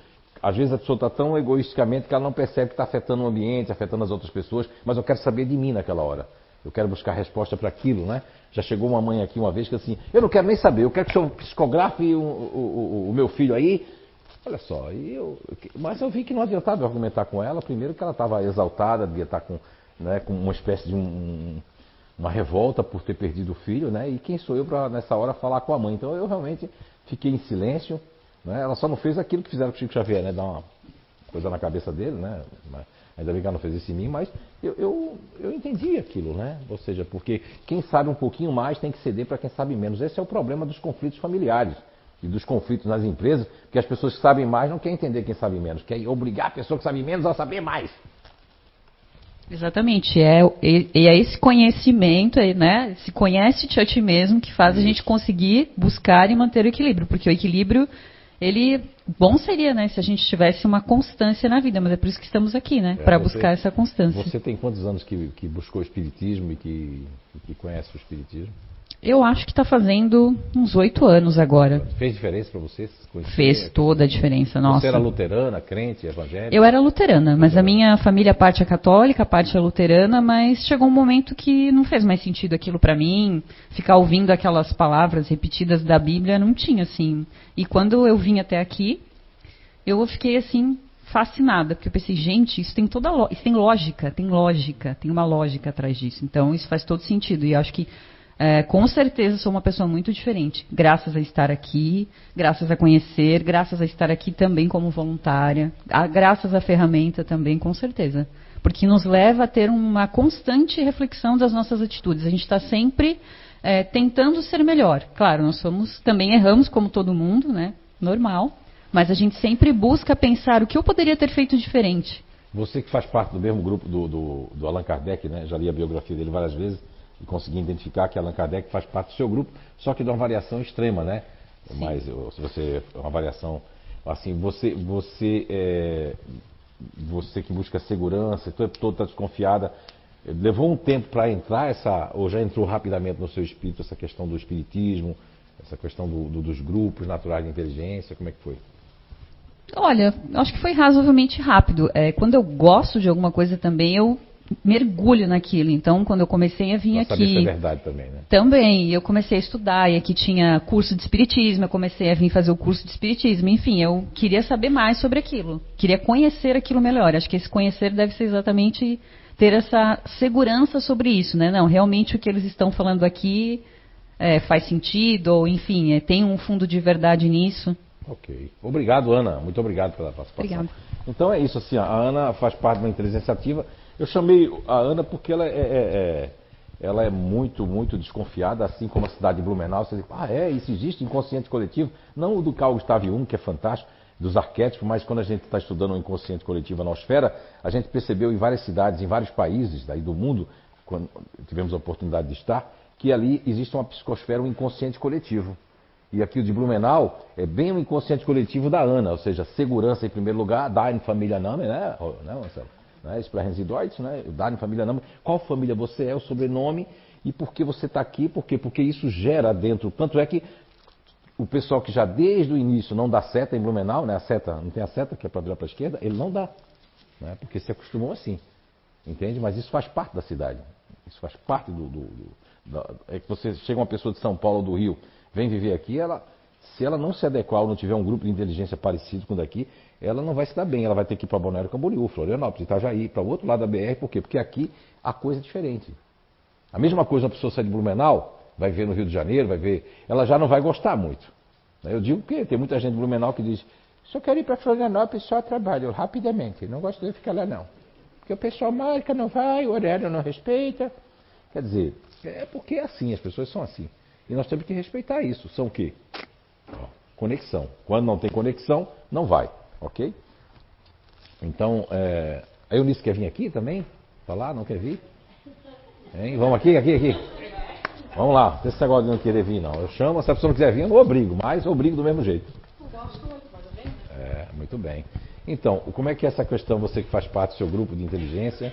Às vezes a pessoa está tão egoisticamente que ela não percebe que está afetando o ambiente, afetando as outras pessoas, mas eu quero saber de mim naquela hora. Eu quero buscar resposta para aquilo, né? Já chegou uma mãe aqui uma vez que assim, eu não quero nem saber, eu quero que o senhor psicografe o, o, o meu filho aí, Olha só, eu, mas eu vi que não adiantava argumentar com ela. Primeiro que ela estava exaltada, devia estar com, né, com uma espécie de um, uma revolta por ter perdido o filho, né? E quem sou eu para nessa hora falar com a mãe? Então eu realmente fiquei em silêncio. Né? Ela só não fez aquilo que fizeram com o Chico Xavier, né? Dar uma coisa na cabeça dele, né? Ainda bem que ela não fez isso em mim, mas eu, eu, eu entendi aquilo, né? Ou seja, porque quem sabe um pouquinho mais tem que ceder para quem sabe menos. Esse é o problema dos conflitos familiares e dos conflitos nas empresas, porque as pessoas que sabem mais não querem entender quem sabe menos, querem obrigar a pessoa que sabe menos a saber mais. Exatamente, é, e, é esse conhecimento, né? Se conhece-te a ti mesmo que faz a gente conseguir buscar e manter o equilíbrio, porque o equilíbrio, ele bom seria, né, se a gente tivesse uma constância na vida, mas é por isso que estamos aqui, né, é, para buscar essa constância. Você tem quantos anos que, que buscou o espiritismo e que, que conhece o espiritismo? Eu acho que está fazendo uns oito anos agora. Fez diferença para você? Fez toda a diferença, nossa. Você era luterana, crente, evangélica? Eu era luterana, mas a minha família, parte é católica, parte é luterana, mas chegou um momento que não fez mais sentido aquilo para mim. Ficar ouvindo aquelas palavras repetidas da Bíblia não tinha, assim. E quando eu vim até aqui, eu fiquei, assim, fascinada, porque eu pensei, gente, isso tem toda isso tem lógica, tem lógica, tem uma lógica atrás disso. Então, isso faz todo sentido. E acho que é, com certeza sou uma pessoa muito diferente, graças a estar aqui, graças a conhecer, graças a estar aqui também como voluntária, a, graças à ferramenta também, com certeza. Porque nos leva a ter uma constante reflexão das nossas atitudes. A gente está sempre é, tentando ser melhor. Claro, nós somos também erramos como todo mundo, né? Normal. Mas a gente sempre busca pensar o que eu poderia ter feito diferente. Você que faz parte do mesmo grupo do, do, do Allan Kardec, né? Já li a biografia dele várias vezes e consegui identificar que Allan Kardec faz parte do seu grupo, só que de uma variação extrema, né? Sim. Mas se você uma variação assim, você você é, você que busca segurança, o tempo todo está desconfiada, levou um tempo para entrar essa ou já entrou rapidamente no seu espírito essa questão do espiritismo, essa questão do, do, dos grupos naturais de inteligência, como é que foi? Olha, acho que foi razoavelmente rápido. É, quando eu gosto de alguma coisa também, eu mergulho naquilo. Então, quando eu comecei a vir Nossa, aqui. Isso é verdade também, né? Também. Eu comecei a estudar, e aqui tinha curso de espiritismo, eu comecei a vir fazer o curso de espiritismo. Enfim, eu queria saber mais sobre aquilo. Queria conhecer aquilo melhor. Acho que esse conhecer deve ser exatamente ter essa segurança sobre isso, né? Não, realmente o que eles estão falando aqui é, faz sentido, ou enfim, é, tem um fundo de verdade nisso. Ok. Obrigado, Ana. Muito obrigado pela participação. Obrigada. Então é isso, assim, a Ana faz parte da inteligência ativa. Eu chamei a Ana porque ela é, é, é ela é muito, muito desconfiada, assim como a cidade de Blumenau. Você diz, ah, é, isso existe, inconsciente coletivo. Não o do Carl Gustav Jung, que é fantástico, dos arquétipos, mas quando a gente está estudando o inconsciente coletivo, a nosfera, a gente percebeu em várias cidades, em vários países daí do mundo, quando tivemos a oportunidade de estar, que ali existe uma psicosfera, um inconsciente coletivo. E aqui o de Blumenau é bem o inconsciente coletivo da ANA, ou seja, segurança em primeiro lugar, Deine Família Name, né, né Marcelo? Né, Sprechen Deutsch, né, Deine Família Name. Qual família você é, o sobrenome e por que você está aqui, por quê? Porque isso gera dentro, tanto é que o pessoal que já desde o início não dá seta em Blumenau, né, a seta, não tem a seta que é para virar para a esquerda, ele não dá, né, porque se acostumou assim, entende? Mas isso faz parte da cidade, isso faz parte do, do, do é que você chega uma pessoa de São Paulo ou do Rio, vem viver aqui, ela, se ela não se adequar ou não tiver um grupo de inteligência parecido com o daqui, ela não vai se dar bem. Ela vai ter que ir para Balneário Camboriú, Florianópolis, Itajaí, para o outro lado da BR. Por quê? Porque aqui a coisa é diferente. A mesma coisa a pessoa sai de Blumenau, vai ver no Rio de Janeiro, vai ver, ela já não vai gostar muito. Eu digo que tem muita gente de Blumenau que diz, eu quero ir para Florianópolis, só trabalho rapidamente, não gosto de ficar lá não. Porque o pessoal marca, não vai, o horário não respeita. Quer dizer, é porque é assim, as pessoas são assim. E nós temos que respeitar isso. São o quê? Conexão. Quando não tem conexão, não vai. Ok? Então, é... a Eunice quer vir aqui também? Falar? Não quer vir? Hein? Vamos aqui, aqui, aqui. Vamos lá. Esse negócio de não querer vir, não. Eu chamo, se a pessoa não quiser vir, eu não obrigo, mas eu obrigo do mesmo jeito. É, muito bem. Então, como é que é essa questão, você que faz parte do seu grupo de inteligência?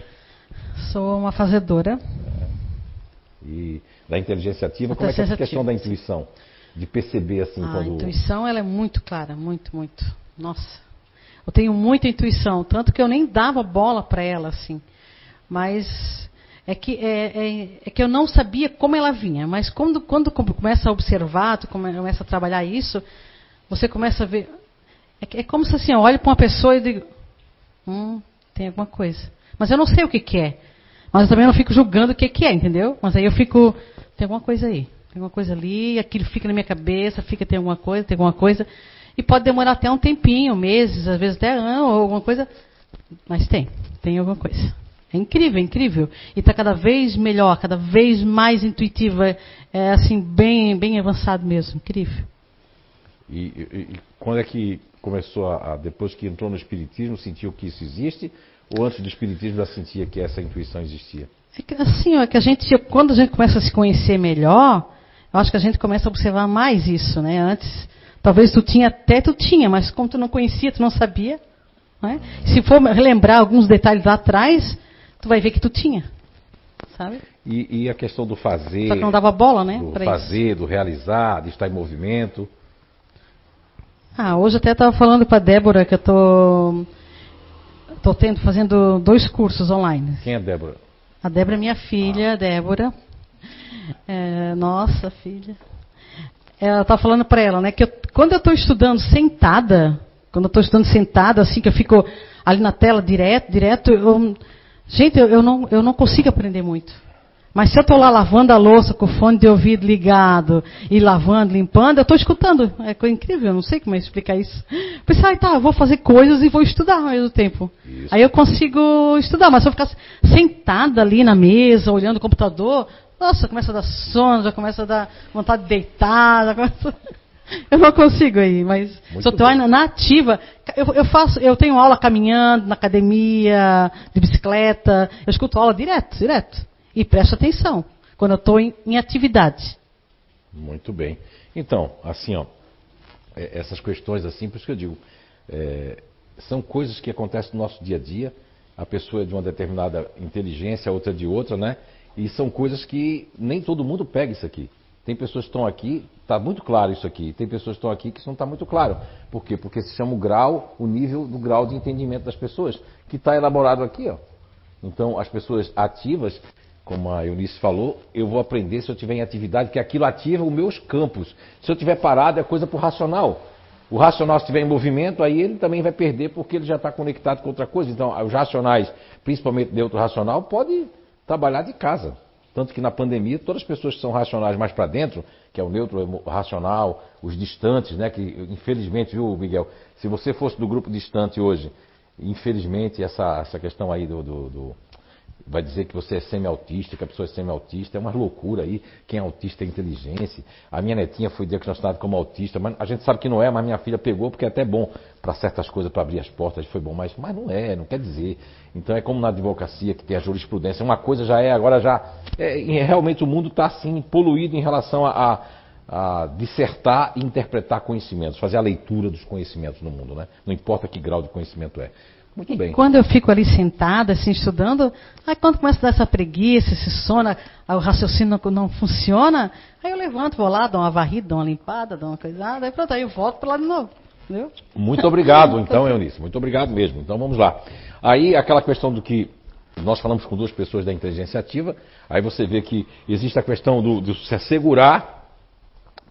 Sou uma fazedora. É. E da inteligência ativa, como é que é essa questão da intuição? De perceber assim ah, quando... A intuição ela é muito clara, muito, muito. Nossa. Eu tenho muita intuição, tanto que eu nem dava bola para ela assim. Mas é que, é, é, é, que eu não sabia como ela vinha. Mas quando, quando começa a observar, tu começa a trabalhar isso, você começa a ver. É, é como se assim, eu olho para uma pessoa e digo: hum, tem alguma coisa. Mas eu não sei o que, que é. Mas eu também não fico julgando o que, que é, entendeu? Mas aí eu fico, tem alguma coisa aí. Tem alguma coisa ali, aquilo fica na minha cabeça, fica, tem alguma coisa, tem alguma coisa. E pode demorar até um tempinho, meses, às vezes até ano, ou alguma coisa. Mas tem, tem alguma coisa. É incrível, é incrível. E está cada vez melhor, cada vez mais intuitiva, é assim, bem, bem avançado mesmo. Incrível. E, e, e quando é que começou a, a, depois que entrou no Espiritismo, sentiu que isso existe? Ou antes do Espiritismo já sentia que essa intuição existia? É que, assim, é que a gente, quando a gente começa a se conhecer melhor, eu acho que a gente começa a observar mais isso, né? Antes, talvez tu tinha até, tu tinha, mas como tu não conhecia, tu não sabia. Né? Se for relembrar alguns detalhes lá atrás, tu vai ver que tu tinha. Sabe? E, e a questão do fazer. Só que não dava bola, né? Do fazer, isso. do realizar, de estar em movimento. Ah, hoje até estava falando para a Débora que eu estou Estou tendo, fazendo dois cursos online. Quem é Débora? A Débora é minha filha, ah. Débora. É, nossa filha. Ela está falando para ela, né, que eu, quando eu estou estudando sentada, quando eu estou estudando sentada, assim, que eu fico ali na tela direto, direto, eu, gente, eu, eu, não, eu não consigo aprender muito. Mas se eu estou lá lavando a louça com o fone de ouvido ligado e lavando, limpando, eu estou escutando. É coisa incrível, eu não sei como é explicar isso. Pensei, ah, tá, vou fazer coisas e vou estudar ao mesmo tempo. Isso. Aí eu consigo estudar, mas se eu ficar sentada ali na mesa, olhando o computador, Nossa, começa a dar sono, já começa a dar vontade de deitar, já começa... Eu não consigo aí, mas Muito se eu estou na ativa, eu, eu faço, eu tenho aula caminhando, na academia, de bicicleta, eu escuto aula direto, direto. E presto atenção quando eu estou em, em atividade. Muito bem. Então, assim, ó, é, essas questões assim, por isso que eu digo, é, são coisas que acontecem no nosso dia a dia. A pessoa é de uma determinada inteligência, a outra de outra, né? E são coisas que nem todo mundo pega isso aqui. Tem pessoas que estão aqui, está muito claro isso aqui. Tem pessoas que estão aqui que isso não está muito claro. Por quê? Porque se chama o grau, o nível do grau de entendimento das pessoas, que está elaborado aqui, ó. Então, as pessoas ativas, como a Eunice falou, eu vou aprender se eu estiver em atividade, que aquilo ativa os meus campos. Se eu estiver parado, é coisa para o racional. O racional, se estiver em movimento, aí ele também vai perder porque ele já está conectado com outra coisa. Então, os racionais, principalmente neutro racional, pode trabalhar de casa. Tanto que na pandemia, todas as pessoas que são racionais mais para dentro, que é o neutro racional, os distantes, né? Que infelizmente, viu, Miguel, se você fosse do grupo distante hoje, infelizmente essa, essa questão aí do, do- do- vai dizer que você é semi-autista, que a pessoa é semi-autista, é uma loucura aí. Quem é autista é inteligência. A minha netinha foi diagnosticada como autista, mas a gente sabe que não é, mas minha filha pegou porque é até bom para certas coisas, para abrir as portas, foi bom, mas, mas não é, não quer dizer. Então é como na advocacia que tem a jurisprudência, uma coisa já é, agora já. é, realmente o mundo está assim, poluído em relação a, a, a dissertar e interpretar conhecimentos, fazer a leitura dos conhecimentos no mundo, né? Não importa que grau de conhecimento é. Muito bem. Quando eu fico ali sentada, assim, estudando, aí quando começa a dar essa preguiça, esse sono, o raciocínio não, não funciona, aí eu levanto, vou lá, dou uma varrida, dou uma limpada, dou uma coisada, aí pronto, aí eu volto para lá de novo. Entendeu? Muito obrigado, então, Eunice. Muito obrigado mesmo. Então vamos lá. Aí aquela questão do que nós falamos com duas pessoas da inteligência ativa, aí você vê que existe a questão do, do se assegurar,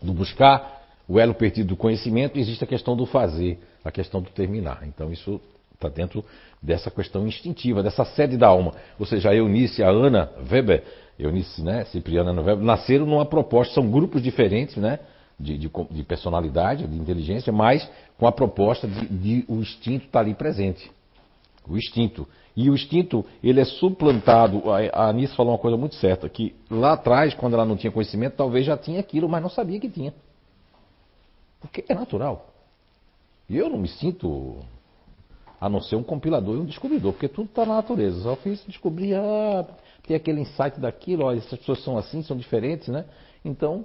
do buscar o elo perdido do conhecimento, e existe a questão do fazer, a questão do terminar. Então isso está dentro dessa questão instintiva, dessa sede da alma. Ou seja, a Eunice a Ana Weber, Eunice, né, Cipriana Ana Weber, nasceram numa proposta, são grupos diferentes, né? De, de, de personalidade, de inteligência, mas com a proposta de, de o instinto estar ali presente. O instinto. E o instinto, ele é suplantado. A a Anice falou uma coisa muito certa, que lá atrás, quando ela não tinha conhecimento, talvez já tinha aquilo, mas não sabia que tinha. Porque é natural. E eu não me sinto a não ser um compilador e um descobridor, porque tudo está na natureza. Só fiz descobrir, ah, tem aquele insight daquilo, essas pessoas são assim, são diferentes, né? Então,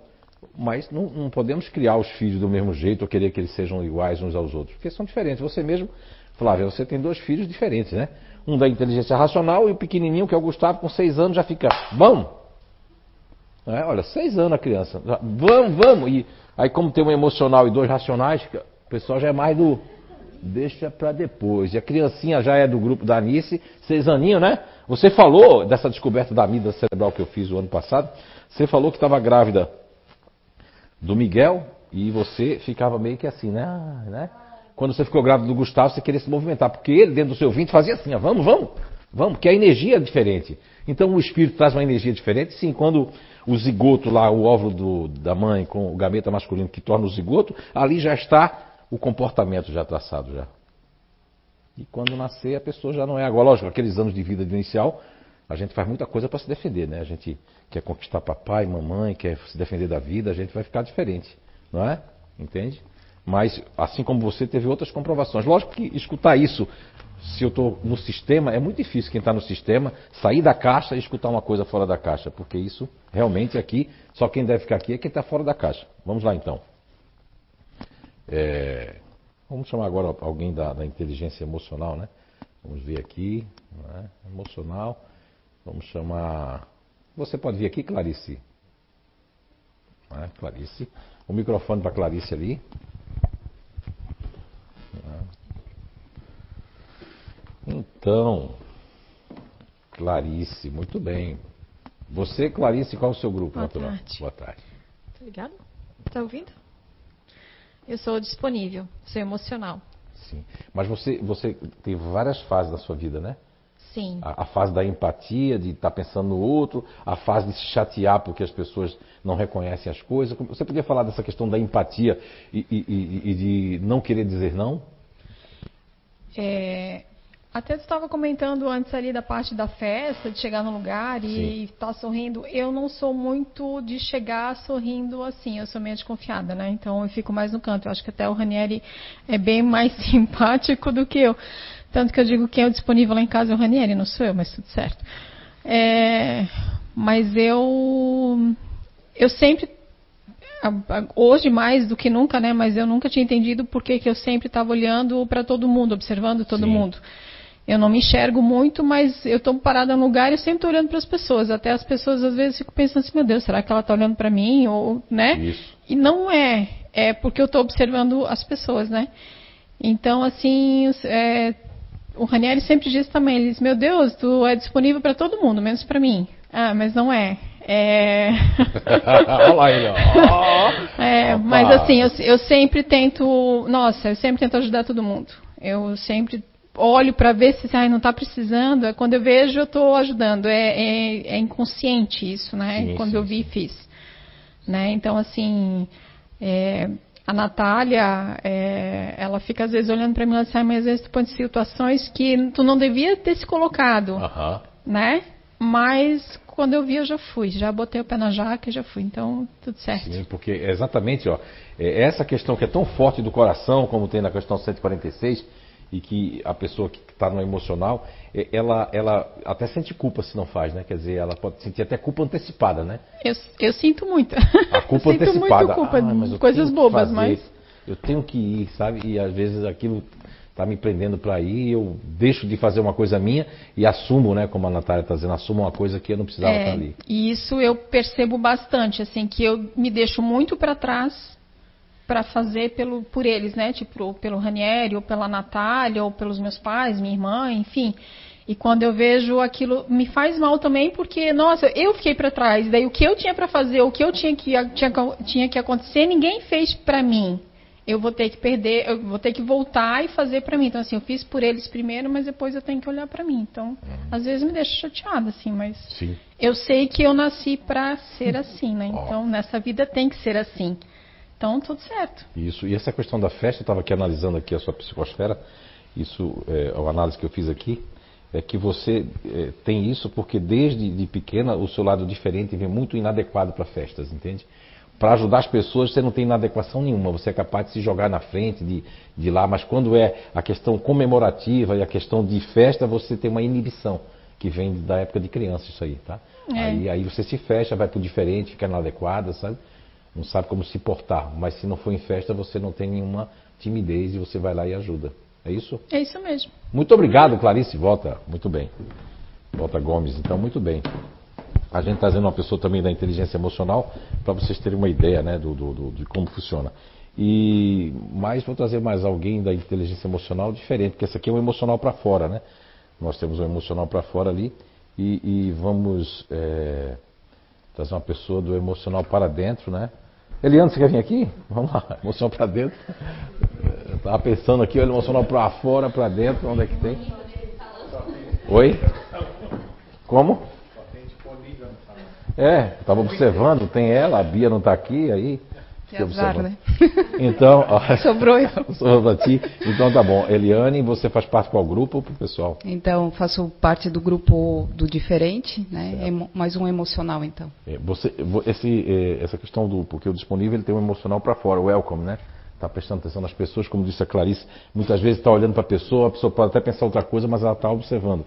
mas não, não podemos criar os filhos do mesmo jeito ou querer que eles sejam iguais uns aos outros, porque são diferentes. Você mesmo, Flávia, você tem dois filhos diferentes, né? Um da inteligência racional e o pequenininho, que é o Gustavo, com seis anos, já fica, vamos! É, olha, seis anos a criança, vamos, vamos! E aí, como tem um emocional e dois racionais, o pessoal já é mais do deixa para depois. E a criancinha já é do grupo da Anice, seis aninhos, né? Você falou dessa descoberta da amígdala cerebral que eu fiz o ano passado. Você falou que estava grávida do Miguel e você ficava meio que assim, né? Ah, né? Quando você ficou grávida do Gustavo, você queria se movimentar, porque ele, dentro do seu vinte, fazia assim, ó, vamos, vamos, vamos, porque a energia é diferente. Então o espírito traz uma energia diferente. Sim, quando o zigoto lá, o óvulo do, da mãe com o gameta masculino que torna o zigoto, ali já está o comportamento já traçado já. E quando nascer, a pessoa já não é agora. Lógico, aqueles anos de vida inicial, a gente faz muita coisa para se defender, né? A gente quer conquistar papai, mamãe, quer se defender da vida, a gente vai ficar diferente, não é? Entende? Mas, assim como você, teve outras comprovações. Lógico que escutar isso, se eu estou no sistema, é muito difícil quem está no sistema sair da caixa e escutar uma coisa fora da caixa, porque isso realmente aqui, só quem deve ficar aqui é quem está fora da caixa. Vamos lá então. É, vamos chamar agora alguém da, da, inteligência emocional, né? Vamos ver aqui, né? emocional. Vamos chamar. Você pode vir aqui, Clarice. Né? Clarice. O microfone para Clarice ali. Então, Clarice, muito bem. Você, Clarice, qual é o seu grupo Boa natural? tarde. Boa tarde. Tá ligado? Tá ouvindo? Eu sou disponível, sou emocional. Sim. Mas você, você teve várias fases da sua vida, né? Sim. A, a fase da empatia, de estar pensando no outro, a fase de se chatear porque as pessoas não reconhecem as coisas. Você podia falar dessa questão da empatia e, e, e, e de não querer dizer não? É, Até estava comentando antes ali da parte da festa, de chegar no lugar e estar tá sorrindo. Eu não sou muito de chegar sorrindo assim, eu sou meio desconfiada, né? Então eu fico mais no canto. Eu acho que até o Ranieri é bem mais simpático do que eu. Tanto que eu digo que é o disponível lá em casa é o Ranieri, não sou eu, mas tudo certo. É, mas eu eu sempre hoje mais do que nunca, né? Mas eu nunca tinha entendido por que, que eu sempre estava olhando para todo mundo, observando todo Sim. mundo. Eu não me enxergo muito, mas eu estou parada no lugar e sempre estou olhando para as pessoas. Até as pessoas às vezes ficam pensando assim, meu Deus, será que ela está olhando para mim? Ou, né? Isso. E não é. É porque eu estou observando as pessoas, né? Então, assim, é, o Ranieri sempre diz também, ele diz, meu Deus, tu é disponível para todo mundo, menos para mim. Ah, mas não é. É... Olha lá ele, ó. É, mas assim, eu, eu sempre tento, nossa, eu sempre tento ajudar todo mundo. Eu sempre olho para ver se ai, não está precisando, é quando eu vejo eu estou ajudando. É, é, é, inconsciente isso, né? Sim, quando sim, eu vi, sim. fiz. Né? Então, assim, é, a Natália, é, ela fica às vezes olhando para mim e assim, ah, mas às vezes tu põe situações que tu não devia ter se colocado, uh -huh. né? Mas quando eu vi, eu já fui, já botei o pé na jaca e já fui, então tudo certo. Sim, porque exatamente, ó, é essa questão que é tão forte do coração, como tem na questão 146, e que a pessoa que está no emocional, ela, ela até sente culpa se não faz, né? Quer dizer, ela pode sentir até culpa antecipada, né? Eu, eu sinto muito. A culpa eu antecipada. Sinto culpa, ah, coisas bobas, fazer, mas eu tenho que ir, sabe? E às vezes aquilo está me prendendo para ir, eu deixo de fazer uma coisa minha e assumo, né, como a Natália está dizendo, assumo uma coisa que eu não precisava é, estar ali. E isso eu percebo bastante, assim, que eu me deixo muito para trás para fazer pelo, por eles, né? Tipo, pelo Ranieri, ou pela Natália, ou pelos meus pais, minha irmã, enfim. E quando eu vejo aquilo, me faz mal também, porque, nossa, eu fiquei para trás. Daí o que eu tinha para fazer, o que eu tinha que, tinha, tinha que acontecer, ninguém fez para mim. Eu vou ter que perder, eu vou ter que voltar e fazer para mim. Então, assim, eu fiz por eles primeiro, mas depois eu tenho que olhar para mim. Então, uhum. às vezes me deixa chateada, assim, mas Sim. eu sei que eu nasci para ser assim, né? Então, nessa vida tem que ser assim. Então, tudo certo. Isso. E essa questão da festa, eu estava aqui analisando aqui a sua psicosfera, isso é a análise que eu fiz aqui, é que você é, tem isso porque desde de pequena o seu lado diferente vem muito inadequado para festas, entende? Para ajudar as pessoas você não tem inadequação nenhuma, você é capaz de se jogar na frente, de, de lá, mas quando é a questão comemorativa e a questão de festa, você tem uma inibição, que vem da época de criança isso aí, tá? É. Aí, aí você se fecha, vai para o diferente, fica inadequada, sabe? Não sabe como se portar. Mas se não for em festa, você não tem nenhuma timidez e você vai lá e ajuda. É isso? É isso mesmo. Muito obrigado, Clarice. Volta. Muito bem. Volta Gomes. Então, muito bem. A gente está trazendo uma pessoa também da inteligência emocional para vocês terem uma ideia né, do, do, do, de como funciona. E mais vou trazer mais alguém da inteligência emocional diferente, porque esse aqui é um emocional para fora, né? Nós temos um emocional para fora ali e, e vamos é, trazer uma pessoa do emocional para dentro, né? Eliane, você quer vir aqui? Vamos lá, emocional para dentro. Estava pensando aqui, olha, emocional para fora, para dentro, onde é que tem? Oi? Como? É, estava observando, tem ela, a Bia não está aqui, aí que azar, né? Então, ó, sobrou eu. sobrou pra ti. Então tá bom. Eliane, você faz parte qual grupo pro pessoal? Então, faço parte do grupo do diferente, né? Emo, mais um emocional, então. É, você, esse, é, essa questão do porque o disponível ele tem um emocional para fora, o welcome, né? Está prestando atenção nas pessoas, como disse a Clarice, muitas vezes está olhando para a pessoa, a pessoa pode até pensar outra coisa, mas ela está observando.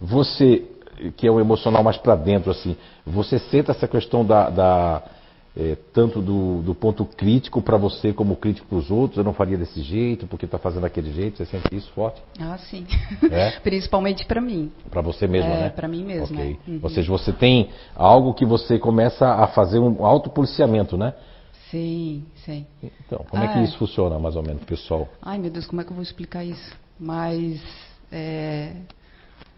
Você, que é o emocional mais para dentro, assim, você senta essa questão da, da é, tanto do, do, ponto crítico para você como crítico para os outros, eu não faria desse jeito, porque está fazendo daquele jeito, você sente isso forte? Ah, sim. É? Principalmente para mim. Para você mesma, é, né? para mim mesma. Okay. Uhum. Ou seja, você tem algo que você começa a fazer um autopoliciamento, né? Sim, sim. Então, como ah, é que ah, isso funciona, mais ou menos, pessoal? Ai, meu Deus, como é que eu vou explicar isso? Mas é,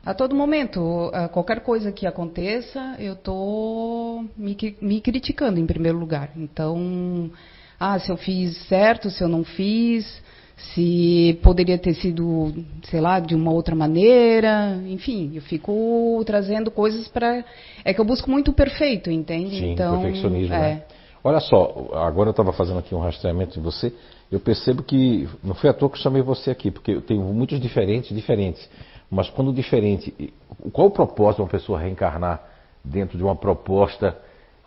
a todo momento, qualquer coisa que aconteça, eu estou me, me, criticando em primeiro lugar. Então, ah, se eu fiz certo, se eu não fiz, se poderia ter sido, sei lá, de uma outra maneira, enfim, eu fico trazendo coisas para. É que eu busco muito o perfeito, entende? Sim, então, perfeccionismo. É. Né? Olha só, agora eu estava fazendo aqui um rastreamento de você, eu percebo que não foi à toa que eu chamei você aqui, porque eu tenho muitos diferentes, diferentes. Mas quando diferente, qual o propósito de uma pessoa reencarnar dentro de uma proposta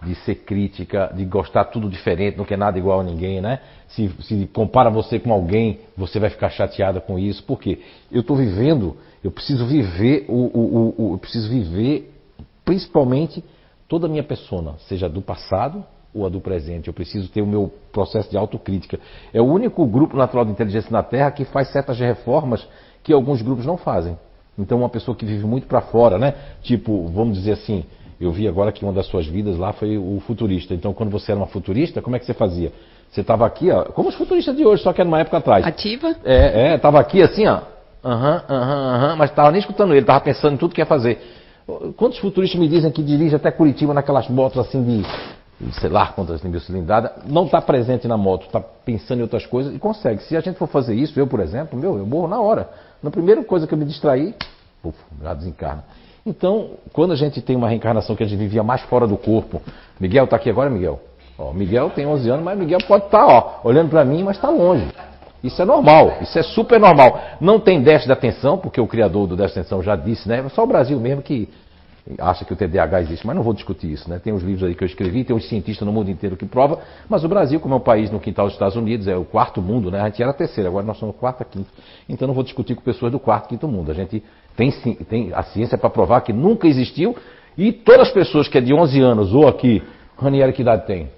de ser crítica, de gostar tudo diferente, não quer nada igual a ninguém, né? Se, se compara você com alguém, você vai ficar chateada com isso. Por quê? Eu estou vivendo, eu preciso viver o, o, o, eu preciso viver principalmente toda a minha persona, seja do passado ou a do presente. Eu preciso ter o meu processo de autocrítica. É o único grupo natural de inteligência na Terra que faz certas reformas que alguns grupos não fazem. Então, uma pessoa que vive muito para fora, né? Tipo, vamos dizer assim, eu vi agora que uma das suas vidas lá foi o futurista. Então, quando você era uma futurista, como é que você fazia? Você estava aqui, ó, como os futuristas de hoje, só que era uma época atrás. Ativa? É, é, estava aqui assim, ó. Aham, aham, aham, mas estava nem escutando ele, estava pensando em tudo que ia fazer. Quantos futuristas me dizem que dirige até Curitiba naquelas motos assim de, sei lá quantas mil cilindradas, não está presente na moto, está pensando em outras coisas e consegue. Se a gente for fazer isso, eu, por exemplo, meu, eu morro na hora. Na primeira coisa que eu me distraí, puf, já desencarna. Então, quando a gente tem uma reencarnação que a gente vivia mais fora do corpo, Miguel está aqui agora, Miguel? Ó, Miguel tem 11 anos, mas Miguel pode estar, tá, olhando para mim, mas está longe. Isso é normal, isso é super normal. Não tem déficit de atenção, porque o criador do déficit de atenção já disse, né? É só o Brasil mesmo que acha que o TDAH existe, mas não vou discutir isso, né? Tem os livros aí que eu escrevi, tem os cientistas no mundo inteiro que provam, mas o Brasil, como é um país no quintal dos Estados Unidos, é o quarto mundo, né? A gente era terceiro, agora nós somos quarto, quinto. Então não vou discutir com pessoas do quarto, quinto mundo. A gente tem, tem a ciência para provar que nunca existiu e todas as pessoas que é de 11 anos ou aqui, Ranieri, que idade tem?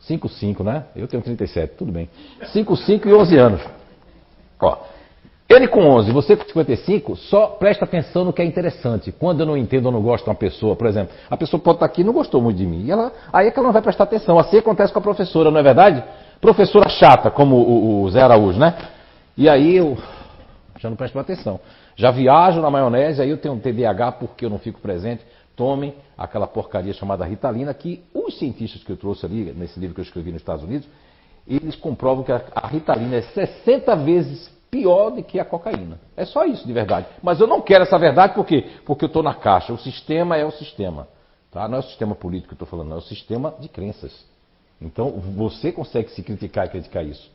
5, 5, né? Eu tenho 37, tudo bem. 5, 5 e 11 anos. Ó, ele com 11, você com 55, só presta atenção no que é interessante. Quando eu não entendo ou não gosto de uma pessoa, por exemplo, a pessoa pode estar aqui e não gostou muito de mim. E ela, aí é que ela não vai prestar atenção. Assim acontece com a professora, não é verdade? Professora chata, como o, o Zé Araújo, né? E aí eu já não presto atenção. Já viajo na maionese, aí eu tenho um TDAH porque eu não fico presente. Tomem aquela porcaria chamada Ritalina, que os cientistas que eu trouxe ali, nesse livro que eu escrevi nos Estados Unidos, eles comprovam que a Ritalina é 60 vezes pior do que a cocaína. É só isso de verdade. Mas eu não quero essa verdade por quê? Porque eu estou na caixa. O sistema é o sistema. Tá? Não é o sistema político que eu estou falando, é o sistema de crenças. Então você consegue se criticar e criticar isso.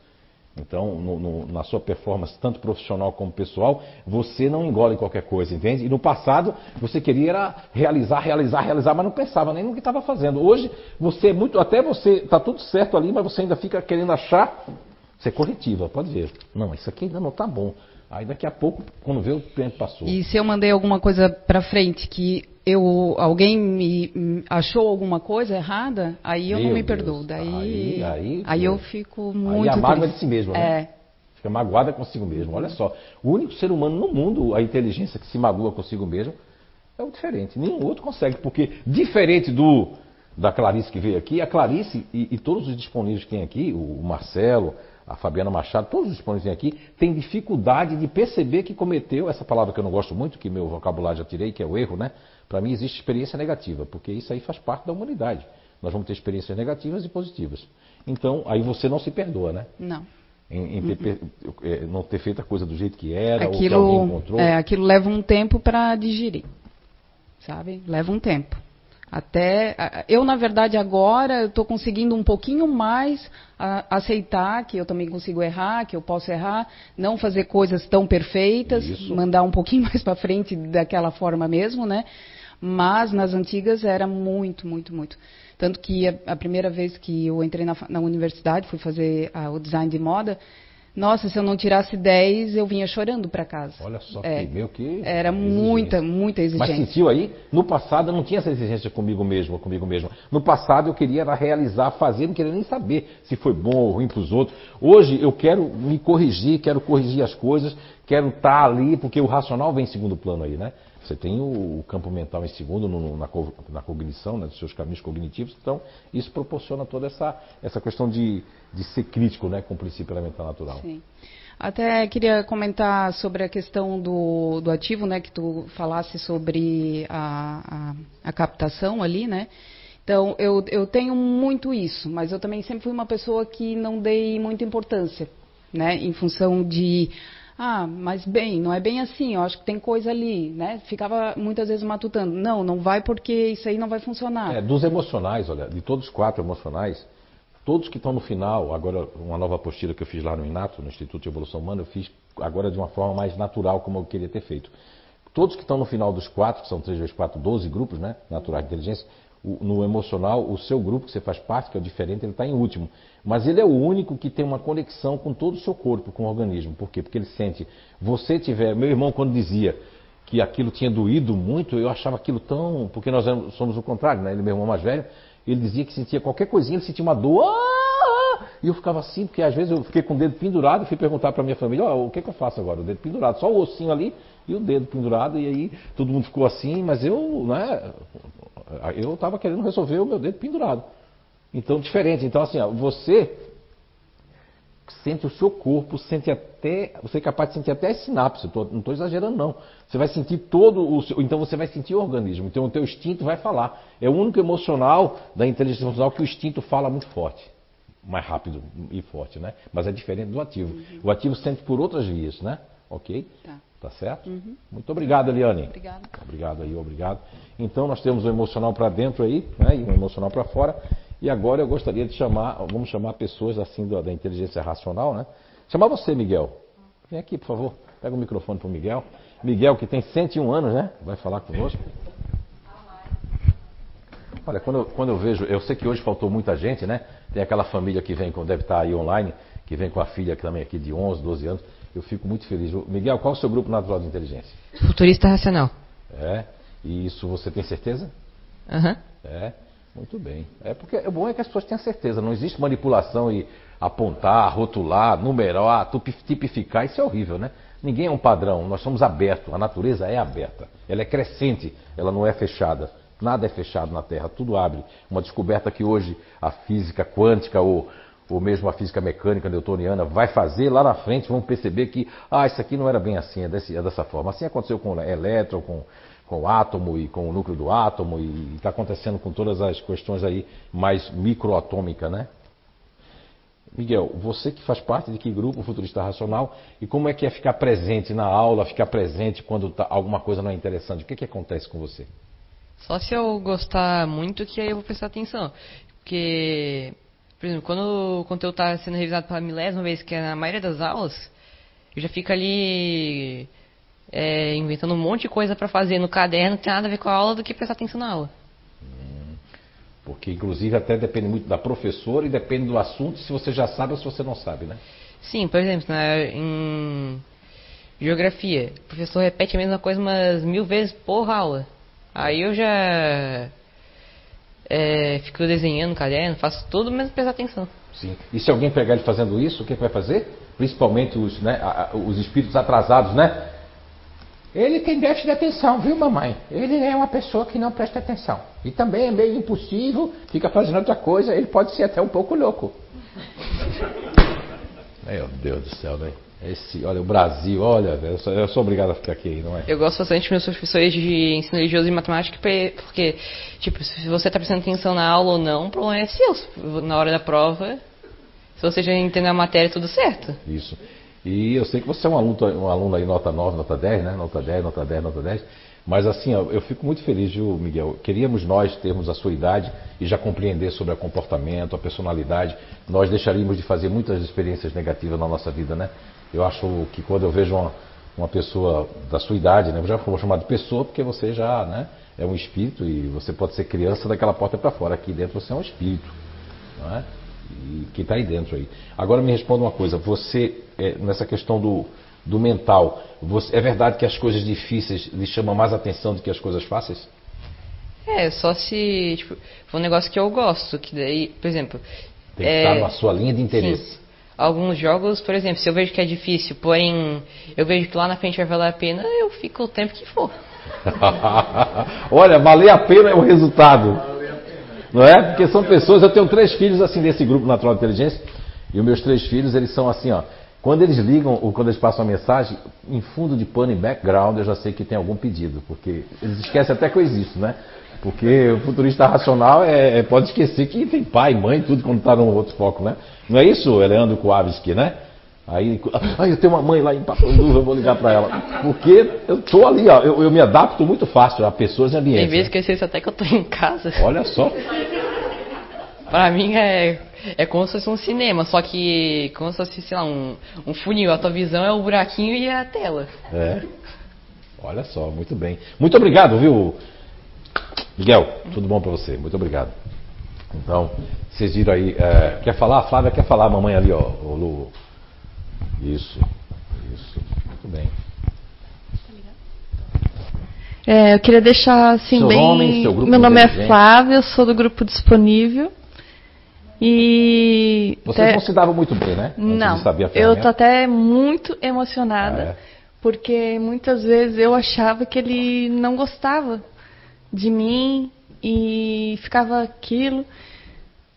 Então, no, no, na sua performance, tanto profissional como pessoal, você não engole qualquer coisa, entende? E no passado, você queria realizar, realizar, realizar, mas não pensava nem no que estava fazendo. Hoje, você é muito, até você, está tudo certo ali, mas você ainda fica querendo achar você é corretiva, pode ver. Não, isso aqui ainda não está bom. Aí daqui a pouco, quando vê, o tempo passou. E se eu mandei alguma coisa para frente que eu alguém me achou alguma coisa errada, aí eu Meu não me Deus. perdoo. Daí, aí, aí, aí eu fico muito. Aí a mágoa é de si mesmo, né? É. Fica magoada consigo mesmo. Olha só, o único ser humano no mundo, a inteligência que se magoa consigo mesmo, é o diferente. Nenhum outro consegue, porque diferente do da Clarice que veio aqui, a Clarice e, e todos os disponíveis que tem aqui, o Marcelo, a Fabiana Machado, todos os expoentes aqui, têm dificuldade de perceber que cometeu essa palavra que eu não gosto muito, que meu vocabulário já tirei, que é o erro, né? Para mim existe experiência negativa, porque isso aí faz parte da humanidade. Nós vamos ter experiências negativas e positivas. Então, aí você não se perdoa, né? Não. Em, em ter, uhum. não ter feito a coisa do jeito que era, aquilo, ou que alguém encontrou. É, aquilo leva um tempo para digerir, sabe? Leva um tempo. Até eu, na verdade, agora estou conseguindo um pouquinho mais a, aceitar que eu também consigo errar, que eu posso errar, não fazer coisas tão perfeitas, Isso. mandar um pouquinho mais para frente daquela forma mesmo, né? Mas nas antigas era muito, muito, muito. Tanto que a, a primeira vez que eu entrei na, na universidade, fui fazer a, o design de moda, nossa, se eu não tirasse 10, eu vinha chorando para casa. Olha só, é, que, meu que. Era exigência. muita, muita exigência. Mas sentiu aí? No passado eu não tinha essa exigência comigo mesmo, comigo mesmo. No passado eu queria realizar, fazer, não queria nem saber se foi bom ou ruim para os outros. Hoje eu quero me corrigir, quero corrigir as coisas, quero estar tá ali, porque o racional vem em segundo plano aí, né? Você tem o, campo mental em segundo no, na, na, cognição, né, dos seus caminhos cognitivos, então isso proporciona toda essa, essa questão de, de ser crítico né, com o princípio elementar natural. Sim. Até queria comentar sobre a questão do, do ativo, né, que tu falasse sobre a, a, a captação ali, né? Então, eu, eu tenho muito isso, mas eu também sempre fui uma pessoa que não dei muita importância, né? Em função de ah, mas bem, não é bem assim, eu acho que tem coisa ali, né? Ficava muitas vezes matutando. Não, não vai porque isso aí não vai funcionar. É, dos emocionais, olha, de todos os quatro emocionais, todos que estão no final, agora uma nova apostila que eu fiz lá no INATO, no Instituto de Evolução Humana, eu fiz agora de uma forma mais natural, como eu queria ter feito. Todos que estão no final dos quatro, que são 3 vezes 4, 12 grupos, né? Naturais de inteligência, no emocional, o seu grupo que você faz parte, que é diferente, ele está em último. Mas ele é o único que tem uma conexão com todo o seu corpo, com o organismo. Por quê? Porque ele sente. Você tiver. Meu irmão, quando dizia que aquilo tinha doído muito, eu achava aquilo tão. Porque nós somos o contrário, né? Ele, meu irmão mais velho, ele dizia que sentia qualquer coisinha, ele sentia uma dor. Ah! E eu ficava assim, porque às vezes eu fiquei com o dedo pendurado e fui perguntar para minha família: oh, o que, que eu faço agora? O dedo pendurado, só o ossinho ali e o dedo pendurado. E aí todo mundo ficou assim, mas eu, né? Eu estava querendo resolver o meu dedo pendurado. Então, diferente. Então, assim, ó, você sente o seu corpo, sente até. Você é capaz de sentir até as sinapses. Tô, não estou exagerando, não. Você vai sentir todo o seu. Então você vai sentir o organismo. Então o teu instinto vai falar. É o único emocional da inteligência emocional que o instinto fala muito forte. Mais rápido e forte, né? Mas é diferente do ativo. O ativo sente por outras vias, né? Ok? Tá. Tá certo? Uhum. Muito obrigado, Eliane. Obrigada. Obrigado aí, obrigado. Então nós temos o emocional para dentro aí, né? E o emocional para fora. E agora eu gostaria de chamar, vamos chamar pessoas assim da, da inteligência racional, né? Chamar você, Miguel. Vem aqui, por favor. Pega o microfone para o Miguel. Miguel, que tem 101 anos, né? Vai falar conosco. Olha, quando eu, quando eu vejo, eu sei que hoje faltou muita gente, né? Tem aquela família que vem, deve estar aí online, que vem com a filha também aqui de 11, 12 anos. Eu fico muito feliz. Miguel, qual é o seu grupo natural de inteligência? Futurista racional. É. E isso você tem certeza? Aham. Uhum. É. Muito bem. É porque o bom é que as pessoas tenham certeza. Não existe manipulação e apontar, rotular, numerar, tipificar. Isso é horrível, né? Ninguém é um padrão. Nós somos abertos. A natureza é aberta. Ela é crescente. Ela não é fechada. Nada é fechado na Terra. Tudo abre. Uma descoberta que hoje a física quântica ou, ou mesmo a física mecânica newtoniana vai fazer lá na frente. Vão perceber que ah, isso aqui não era bem assim. É, desse, é dessa forma. Assim aconteceu com o elétron, com com o átomo e com o núcleo do átomo e está acontecendo com todas as questões aí mais microatômica, né? Miguel, você que faz parte de que grupo futurista racional e como é que é ficar presente na aula, ficar presente quando tá, alguma coisa não é interessante? O que, que acontece com você? Só se eu gostar muito que aí eu vou prestar atenção. Porque, por exemplo, quando o conteúdo está sendo revisado pela milésima vez, que é na maioria das aulas, eu já fico ali é, inventando um monte de coisa para fazer no caderno, não tem nada a ver com a aula do que prestar atenção na aula. Hum, porque inclusive até depende muito da professora e depende do assunto, se você já sabe ou se você não sabe, né? Sim, por exemplo, em geografia, o professor repete a mesma coisa umas mil vezes por aula. Aí eu já é, fico desenhando no caderno, faço tudo, menos prestar atenção. Sim. E se alguém pegar ele fazendo isso, o que, que vai fazer? Principalmente os, né, os espíritos atrasados, né? Ele tem déficit de atenção, viu, mamãe? Ele é uma pessoa que não presta atenção. E também é meio impulsivo, fica fazendo outra coisa, ele pode ser até um pouco louco. Meu Deus do céu, né? Esse, olha, o Brasil, olha, eu sou, eu sou obrigado a ficar aqui, não é? Eu gosto bastante dos meus professores de ensino religioso e matemática, porque, tipo, se você está prestando atenção na aula ou não, o problema é seu. Na hora da prova, se você já entender a matéria, tudo certo. Isso. E eu sei que você é um aluno, um aluno aí nota 9, nota 10, né? Nota 10, nota 10, nota 10. Mas assim, eu fico muito feliz, viu, Miguel? Queríamos nós termos a sua idade e já compreender sobre o comportamento, a personalidade. Nós deixaríamos de fazer muitas experiências negativas na nossa vida, né? Eu acho que quando eu vejo uma, uma pessoa da sua idade, né? Eu já vou chamar de pessoa porque você já, né? É um espírito e você pode ser criança daquela porta para fora. Aqui dentro você é um espírito, não é? e que está aí dentro aí. Agora me responda uma coisa, você, é, nessa questão do, do mental, você, é verdade que as coisas difíceis lhe chamam mais atenção do que as coisas fáceis? É, só se tipo, for um negócio que eu gosto, que daí, por exemplo... Tem que é, estar na sua linha de interesse. Sim. Alguns jogos, por exemplo, se eu vejo que é difícil, porém eu vejo que lá na frente vai valer a pena, eu fico o tempo que for. Olha, valer a pena é o resultado. Não é? Porque são pessoas, eu tenho três filhos assim desse grupo Natural de Inteligência, e os meus três filhos, eles são assim, ó. Quando eles ligam ou quando eles passam a mensagem, em fundo de pano, em background, eu já sei que tem algum pedido, porque eles esquecem até que eu existo, né? Porque o futurista racional é, é pode esquecer que tem pai, mãe, tudo quando está num outro foco, né? Não é isso, Leandro Kowalski, né? Aí, ah, eu tenho uma mãe lá em Papanduva, eu vou ligar para ela. Porque eu tô ali, ó, eu, eu, me adapto muito fácil a pessoas e ambientes. Tem vezes né? que eu sei até que eu tô em casa. Olha só. para mim é é como se fosse um cinema, só que como se fosse, sei lá, um, um funil. A tua visão é o buraquinho e a tela. É. Olha só, muito bem. Muito obrigado, viu, Miguel? Tudo bom para você? Muito obrigado. Então, vocês viram aí. É, quer falar? A Flávia quer falar, a mamãe ali, ó. O Lu. Isso, isso. Muito bem. É, eu queria deixar assim Seu bem. nome, seu grupo Meu nome é. Flávia, sou do grupo disponível. E. Vocês até- não se davam muito bem, né? Antes Não, eu tô até muito emocionada, Ah, é? porque muitas vezes eu achava que ele não gostava de mim e ficava aquilo.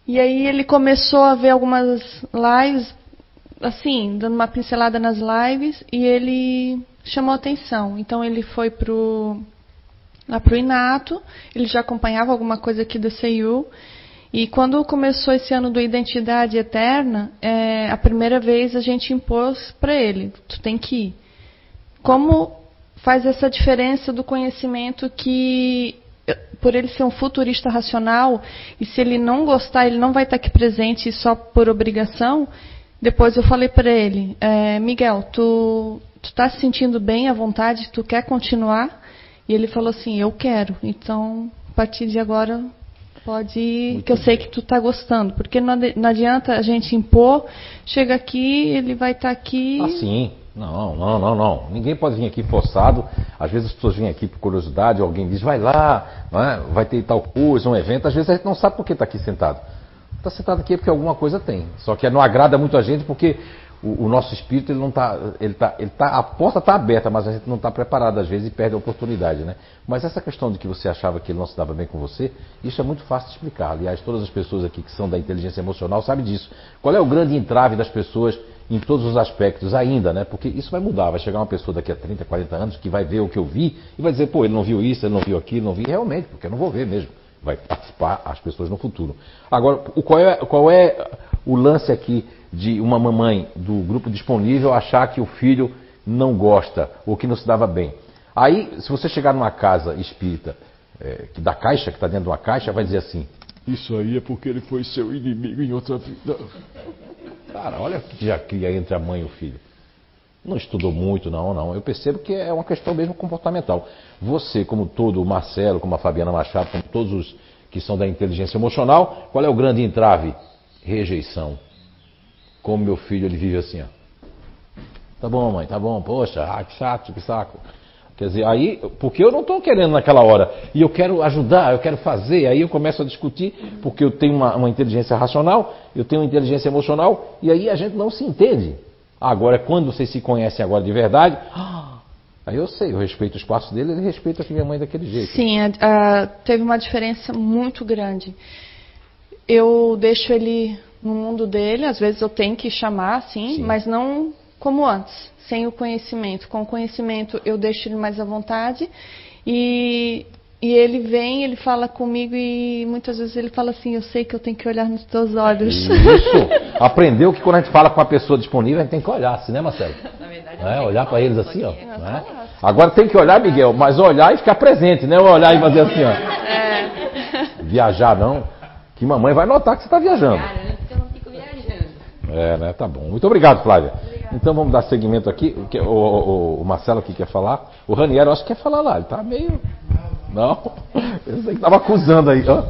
E aí ele começou a ver algumas lives, assim, dando uma pincelada nas lives, e ele chamou atenção. Então ele foi pro lá pro Inato, ele já acompanhava alguma coisa aqui da CEU. E quando começou esse ano do Identidade Eterna, é, a primeira vez a gente impôs para ele, tu tem que ir. Como faz essa diferença do conhecimento que, por ele ser um futurista racional, e se ele não gostar, ele não vai estar aqui presente só por obrigação, depois eu falei para ele, é, Miguel, tu, tu tá se sentindo bem à vontade, tu quer continuar? E ele falou assim, eu quero. Então, a partir de agora, pode ir, Muito que eu sei que tu tá gostando. Porque não, adianta a gente impor, chega aqui, ele vai estar aqui. Ah, sim. Não, não, não, não. Ninguém pode vir aqui forçado. Às vezes as pessoas vêm aqui por curiosidade, alguém diz, vai lá, é? vai ter tal coisa, um evento. Às vezes a gente não sabe por que está aqui sentado. Está sentado aqui porque alguma coisa tem. Só que não agrada muito a gente porque o, o nosso espírito ele não está, ele tá, ele tá, a porta está aberta, mas a gente não está preparado às vezes e perde a oportunidade, né? Mas essa questão de que você achava que ele não se dava bem com você, isso é muito fácil de explicar. Aliás, todas as pessoas aqui que são da inteligência emocional sabem disso. Qual é o grande entrave das pessoas em todos os aspectos ainda, né? Porque isso vai mudar, vai chegar uma pessoa daqui a 30, 40 anos que vai ver o que eu vi e vai dizer, pô, ele não viu isso, ele não viu aquilo, não vi realmente, porque eu não vou ver mesmo. Vai participar as pessoas no futuro. Agora, qual é, qual é o lance aqui de uma mamãe do grupo disponível achar que o filho não gosta ou que não se dava bem? Aí, se você chegar numa casa espírita, é, que da caixa, que está dentro de uma caixa, vai dizer assim: Isso aí é porque ele foi seu inimigo em outra vida. Cara, olha que já cria entre a mãe e o filho. Não estudou muito, não, não. Eu percebo que é uma questão mesmo comportamental. Você, como todo o Marcelo, como a Fabiana Machado, como todos os que são da inteligência emocional, qual é o grande entrave? Rejeição. Como meu filho, ele vive assim, ó. Tá bom, mãe, tá bom, poxa, ah, que chato, que saco. Quer dizer, aí, porque eu não estou querendo naquela hora, e eu quero ajudar, eu quero fazer, aí eu começo a discutir, porque eu tenho uma, uma inteligência racional, eu tenho uma inteligência emocional, e aí a gente não se entende. Agora, quando vocês se conhecem agora de verdade, ah, aí eu sei, eu respeito os passos dele, ele respeita a minha mãe daquele jeito. Sim, a- a- teve uma diferença muito grande. Eu deixo ele no mundo dele, às vezes eu tenho que chamar, sim, Sim. mas não como antes, sem o conhecimento. Com o conhecimento eu deixo ele mais à vontade e, e ele vem, ele fala comigo e muitas vezes ele fala assim, eu sei que eu tenho que olhar nos teus olhos. Isso. Aprendeu que quando a gente fala com uma pessoa disponível, a gente tem que olhar assim, né, Marcelo? Na verdade, É, olhar para eles assim, ó. é? Agora tem que olhar, Miguel, mas olhar e ficar presente, né? Olhar e fazer assim, ó. Viajar não. Que mamãe vai notar que você está viajando. Garanto que eu não fico viajando. É, né? Tá bom. Muito obrigado, Flávia. Então vamos dar seguimento aqui. O, que- o- o- Marcelo aqui quer falar. O Raniero, acho que quer falar lá. Ele tá meio. Não? Eu sei que tava acusando aí. Hã?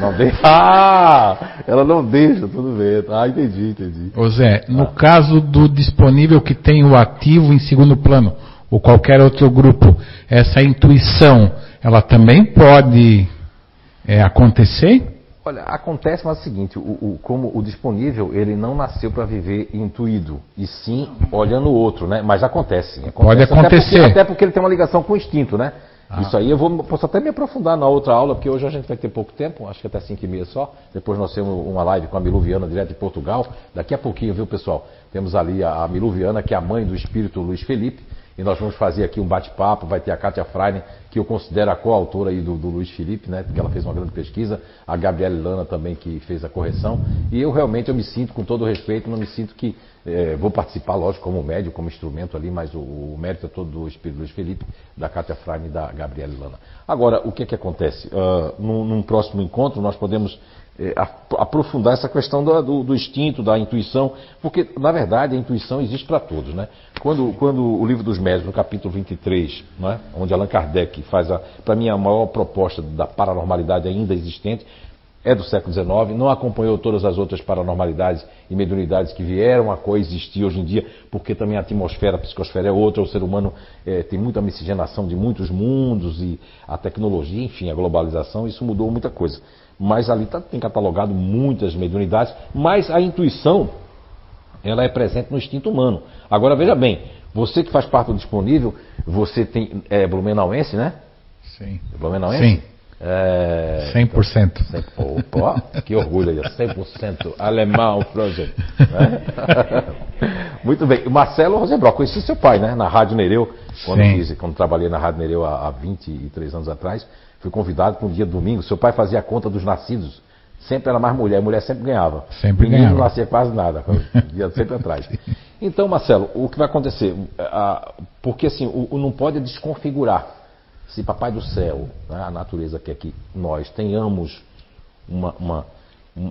Não deixa. Ah! Ela não deixa, tudo bem. Ah, entendi, entendi. Ô Zé, no caso do disponível que tem o ativo em segundo plano, ou qualquer outro grupo, essa intuição, ela também pode é, acontecer? Olha, acontece mas é o seguinte, o, o- como o disponível, ele não nasceu para viver intuído, e sim olhando o outro, né? Mas acontece, sim. Pode Acontece, até acontecer. porque- Até porque, ele tem uma ligação com o instinto, né? Ah. Isso aí eu vou, posso até me aprofundar na outra aula, porque hoje a gente vai ter pouco tempo, acho que até 5 e meia só. Depois nós temos uma live com a Milu Viana, direto de Portugal. Daqui a pouquinho, viu, pessoal? Temos ali a, a Milu Viana, que é a mãe do espírito Luiz Felipe. E nós vamos fazer aqui um bate-papo, vai ter a Kátia Freine, que eu considero a coautora aí do, do Luiz Felipe, né? Porque ela fez uma grande pesquisa, a Gabriela Lana também que fez a correção. E eu realmente eu me sinto, com todo respeito, não me sinto que É, vou participar, lógico, como médio, como instrumento ali, mas o, o mérito é todo do Espírito Luiz Felipe, da Cátia Fraime e da Gabriela Lana. Agora, o que, que acontece? Uh, num, num, próximo encontro, nós podemos é, aprofundar essa questão do, do, do, instinto, da intuição, porque, na verdade, a intuição existe para todos. Né? Quando, quando o livro dos médios, no capítulo 23, né, onde Allan Kardec faz, para mim, a maior proposta da paranormalidade ainda existente, é do século XIX, não acompanhou todas as outras paranormalidades e mediunidades que vieram a coexistir hoje em dia, porque também a atmosfera, a psicosfera é outra, o ser humano é, tem muita miscigenação de muitos mundos e a tecnologia, enfim, a globalização, isso mudou muita coisa. Mas ali tá, tem catalogado muitas mediunidades, mas a intuição, ela é presente no instinto humano. Agora veja bem, você que faz parte do disponível, você tem, é blumenauense, né? Sim. Blumenauense? Sim. É, 100%. Então, opa, que orgulho aí, 100% alemão, Florian. Né? Muito bem. Marcelo Rosenbrock, conheci seu pai, né? Na Rádio Nereu, quando, fiz, quando trabalhei na Rádio Nereu há, há 23 anos atrás. Fui convidado para um dia domingo. Seu pai fazia a conta dos nascidos. Sempre era mais mulher, mulher sempre ganhava. Sempre Menino ganhava. não nascia quase nada, ia sempre atrás. Então, Marcelo, o que vai acontecer? Porque assim, o, não pode desconfigurar se Papai do Céu, né, a natureza quer que nós tenhamos uma, uma,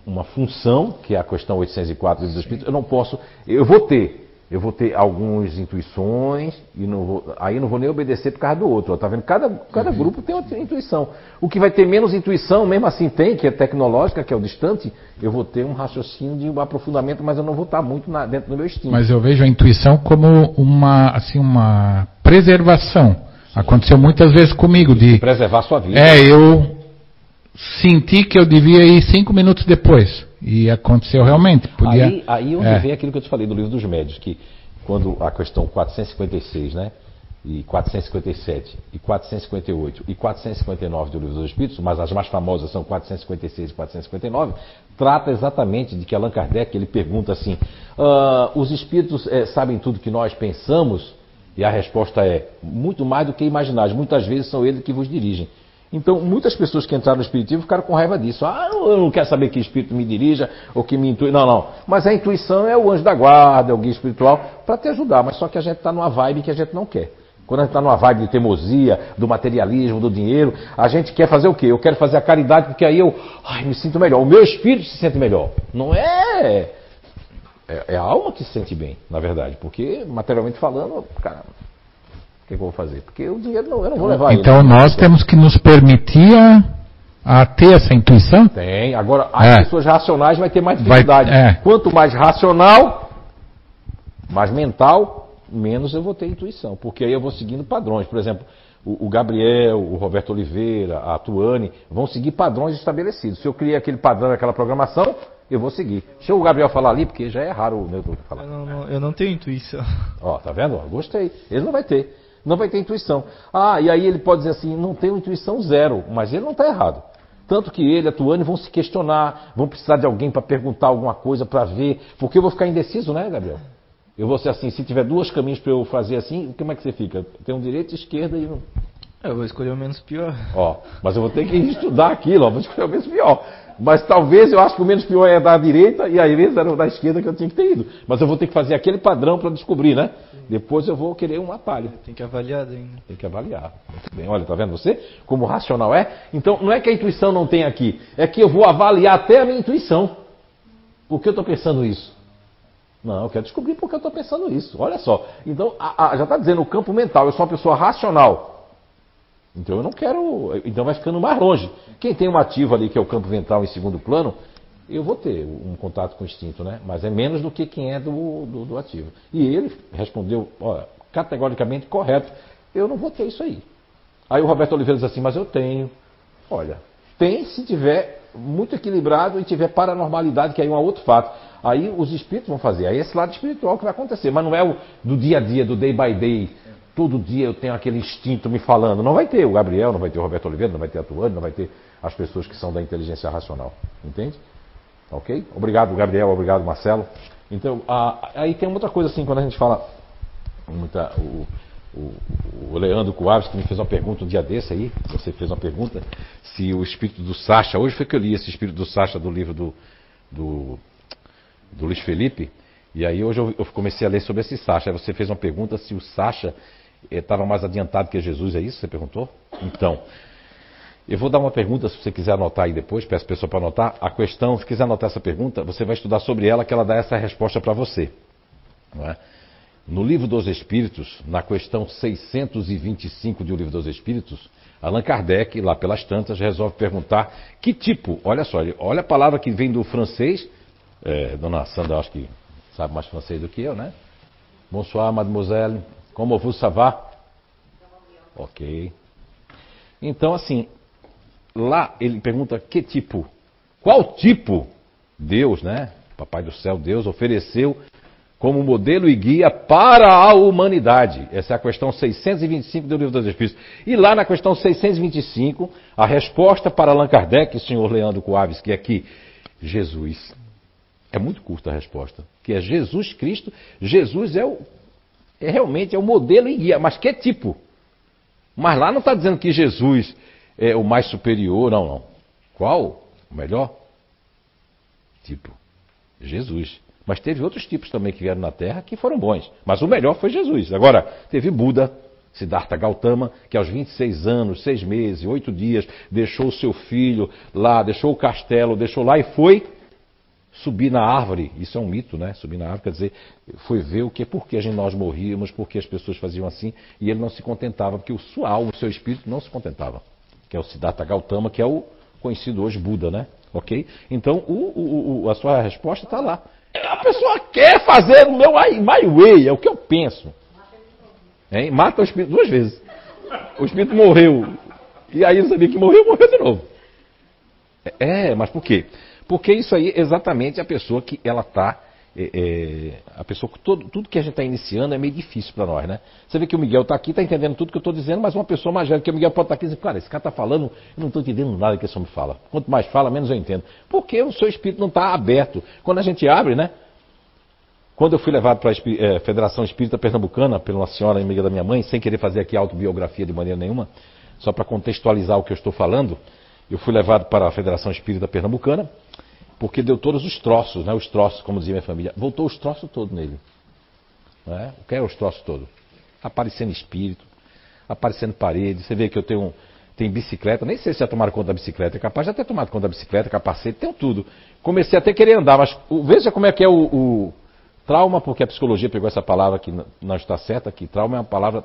uma função, que é a questão 804 dos Espíritos, eu não posso, eu vou ter, eu vou ter algumas intuições, e não vou, aí não vou nem obedecer por causa do outro. Está vendo? Cada, cada uhum. grupo tem outra intuição. O que vai ter menos intuição, mesmo assim tem, que é tecnológica, que é o distante, eu vou ter um raciocínio de um aprofundamento, mas eu não vou estar muito na, dentro do meu instinto. Mas eu vejo a intuição como uma, assim, uma preservação. Aconteceu muitas vezes comigo de preservar sua vida. É, eu senti que eu devia ir cinco minutos depois e aconteceu realmente. Podia, aí, aí onde é. vem aquilo que eu te falei do livro dos médios, que quando a questão 456, né? E 457, e 458 e 459 do Livro dos Espíritos, mas as mais famosas são 456 e 459, trata exatamente de que Allan Kardec ele pergunta assim: uh, os espíritos é, sabem tudo que nós pensamos? E a resposta é: muito mais do que imaginar. Muitas vezes são eles que vos dirigem. Então, muitas pessoas que entraram no Espiritismo ficaram com raiva disso. Ah, eu não quero saber que Espírito me dirija ou que me intui. Não, não. Mas a intuição é o anjo da guarda, é o guia espiritual, para te ajudar. Mas só que a gente está numa vibe que a gente não quer. Quando a gente está numa vibe de teimosia, do materialismo, do dinheiro, a gente quer fazer o quê? Eu quero fazer a caridade porque aí eu ai, me sinto melhor. O meu espírito se sente melhor. Não é é, é, a alma que se sente bem, na verdade. Porque, materialmente falando, cara, o que, eu vou fazer? Porque o dinheiro não, eu não vou levar Então ele, nós temos que nos permitir a, a, ter essa intuição? Tem. Agora, as é. pessoas racionais vai ter mais dificuldade. Vai, é. Quanto mais racional, mais mental, menos eu vou ter intuição. Porque aí eu vou seguindo padrões. Por exemplo, o, o Gabriel, o Roberto Oliveira, a Tuane, vão seguir padrões estabelecidos. Se eu criei aquele padrão, aquela programação, eu vou seguir. Deixa o Gabriel falar ali, porque já é raro o meu falar. Eu não, não, eu não tenho intuição. Ó, tá vendo? Gostei. Ele não vai ter. Não vai ter intuição. Ah, e aí ele pode dizer assim, não tenho intuição zero, mas ele não está errado. Tanto que ele, a Tuane, vão se questionar, vão precisar de alguém para perguntar alguma coisa, para ver. Porque eu vou ficar indeciso, né, Gabriel? Eu vou ser assim, se tiver duas caminhos para eu fazer assim, como é que você fica? Tem um direito e esquerda e. Eu vou escolher o menos pior. Ó, mas eu vou ter que estudar aquilo, ó, vou escolher o menos pior. Mas talvez eu acho que o menos pior é da direita e a vezes era da esquerda que eu tinha que ter ido. Mas eu vou ter que fazer aquele padrão para descobrir, né? Depois eu vou querer um atalho. Tem que avaliar ainda. Tem que avaliar. Muito bem. Olha, tá vendo você? Como racional é? Então não é que a intuição não tem aqui, é que eu vou avaliar até a minha intuição. Por que eu estou pensando isso? Não, eu quero descobrir por que eu estou pensando isso. Olha só. Então, a, a, já está dizendo o campo mental. Eu sou uma pessoa racional. Então eu não quero. Então vai ficando mais longe. Quem tem um ativo ali, que é o campo ventral em segundo plano, eu vou ter um contato com o instinto, né? Mas é menos do que quem é do, do, do ativo. E ele respondeu, ó, categoricamente correto. Eu não vou ter isso aí. Aí o Roberto Oliveira diz assim, mas eu tenho. Olha, tem se tiver muito equilibrado e tiver paranormalidade, que aí é um outro fato. Aí os espíritos vão fazer. Aí é esse lado espiritual que vai acontecer. Mas não é o do dia a dia, do day by day todo dia eu tenho aquele instinto me falando. Não vai ter o Gabriel, não vai ter o Roberto Oliveira, não vai ter a Tuane, não vai ter as pessoas que são da inteligência racional. Entende? Ok? Obrigado, Gabriel, obrigado, Marcelo. Então, a, aí tem outra coisa assim, quando a gente fala. Muita, o, o, o Leandro Coaves, que me fez uma pergunta um dia desse aí, você fez uma pergunta, se o espírito do Sacha, hoje foi que eu li esse espírito do Sacha do livro do, do, do Luiz Felipe, E aí hoje eu, eu comecei a ler sobre esse Sacha. Aí você fez uma pergunta se o Sacha estava mais adiantado que Jesus, é isso que você perguntou? Então, eu vou dar uma pergunta, se você quiser anotar aí depois, peço a pessoa para anotar. A questão, se quiser anotar essa pergunta, você vai estudar sobre ela, que ela dá essa resposta para você. É? No Livro dos Espíritos, na questão 625 de O Livro dos Espíritos, Allan Kardec, lá pelas tantas, resolve perguntar que tipo, olha só, olha a palavra que vem do francês, é, dona Sandra, acho que sabe mais francês do que eu, né? Bonsoir, mademoiselle, como vous ça va? Ok. Então, assim, lá ele pergunta que tipo, qual tipo Deus, né? Papai do céu, Deus ofereceu como modelo e guia para a humanidade. Essa é a questão 625 do Livro dos Espíritos. E lá na questão 625, a resposta para Allan Kardec, senhor Leandro Coaves, que é aqui, Jesus. É muito curta a resposta, que é Jesus Cristo. Jesus é, o, é realmente é o modelo e guia, mas que tipo? Mas lá não está dizendo que Jesus é o mais superior, não, não. Qual? O melhor? Tipo, Jesus. Mas teve outros tipos também que vieram na Terra que foram bons. Mas o melhor foi Jesus. Agora, teve Buda, Siddhartha Gautama, que aos 26 anos, 6 meses, 8 dias, deixou o seu filho lá, deixou o castelo, deixou lá e foi subir na árvore. Isso é um mito, né? Subir na árvore quer dizer, foi ver o que, por que nós morríamos, por que as pessoas faziam assim, e ele não se contentava, porque o sua alma, o seu espírito não se contentava. Que é o Siddhartha Gautama, que é o conhecido hoje Buda, né? Ok? Então, o, o, a sua resposta está lá. A pessoa quer fazer o meu my way, é o que eu penso. Hein? Mata o espírito duas vezes. O espírito morreu. E aí sabia que morreu, morreu de novo. É, mas por quê? Porque isso aí é exatamente a pessoa que ela está é, é, a pessoa, todo, tudo que a gente está iniciando é meio difícil para nós, né? Você vê que o Miguel está aqui, está entendendo tudo que eu estou dizendo, mas uma pessoa mais velha que o Miguel pode estar tá aqui e dizer, cara, esse cara está falando, eu não estou entendendo nada que esse homem fala. Quanto mais fala, menos eu entendo. Porque o seu espírito não está aberto. Quando a gente abre, né? Quando eu fui levado para a é, Federação Espírita Pernambucana, pela uma senhora amiga da minha mãe, sem querer fazer aqui autobiografia de maneira nenhuma, só para contextualizar o que eu estou falando, eu fui levado para a Federação Espírita Pernambucana, porque deu todos os troços, né? Os troços, como dizia minha família. Voltou os troços todos nele. É? O que é os troços todos? Aparecendo espírito, aparecendo parede. Você vê que eu tenho, tenho bicicleta, nem sei se já tomaram conta da bicicleta, é capaz de ter tomado conta da bicicleta, capacete, tenho tudo. Comecei até a querer andar, mas veja como é que é o, o trauma, porque a psicologia pegou essa palavra que não está certa, que trauma é uma palavra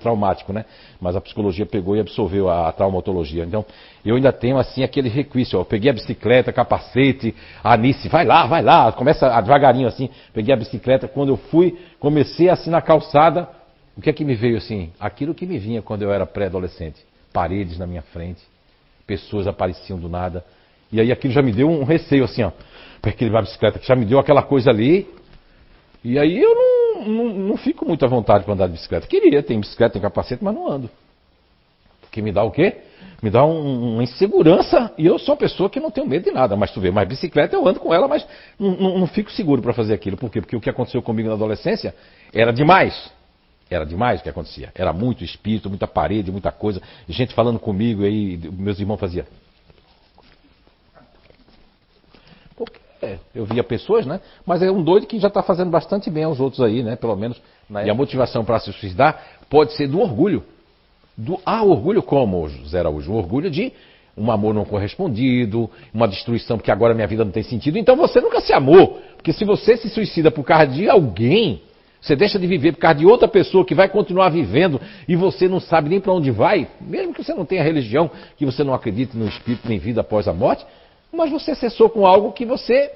traumático, né? Mas a psicologia pegou e absorveu a, a traumatologia. Então, eu ainda tenho assim aquele requisito. Eu peguei a bicicleta, capacete, Anice, vai lá, vai lá, começa devagarinho assim. Peguei a bicicleta, quando eu fui, comecei assim na calçada. O que é que me veio assim? Aquilo que me vinha quando eu era pré-adolescente. Paredes na minha frente, pessoas apareciam do nada. E aí aquilo já me deu um receio assim, ó. Aquele a bicicleta que já me deu aquela coisa ali. E aí eu não não, não, fico muito à vontade para andar de bicicleta. Queria, tem bicicleta, tem capacete, mas não ando. Porque me dá o quê? Me dá um, uma insegurança e eu sou uma pessoa que não tenho medo de nada. Mas tu vê, mas bicicleta eu ando com ela, mas não, não, não fico seguro para fazer aquilo. Por quê? Porque o que aconteceu comigo na adolescência era demais. Era demais o que acontecia. Era muito espírito, muita parede, muita coisa. Gente falando comigo aí, meus irmãos faziam. É, eu via pessoas, né? Mas é um doido que já está fazendo bastante bem aos outros aí, né? Pelo menos. Né? E a motivação para se suicidar pode ser do orgulho. Do, ah, orgulho como, Zé Araújo? O orgulho de um amor não correspondido, uma destruição porque agora minha vida não tem sentido. Então você nunca se amou. Porque se você se suicida por causa de alguém, você deixa de viver por causa de outra pessoa que vai continuar vivendo e você não sabe nem para onde vai, mesmo que você não tenha religião, que você não acredite no espírito nem vida após a morte, mas você cessou com algo que você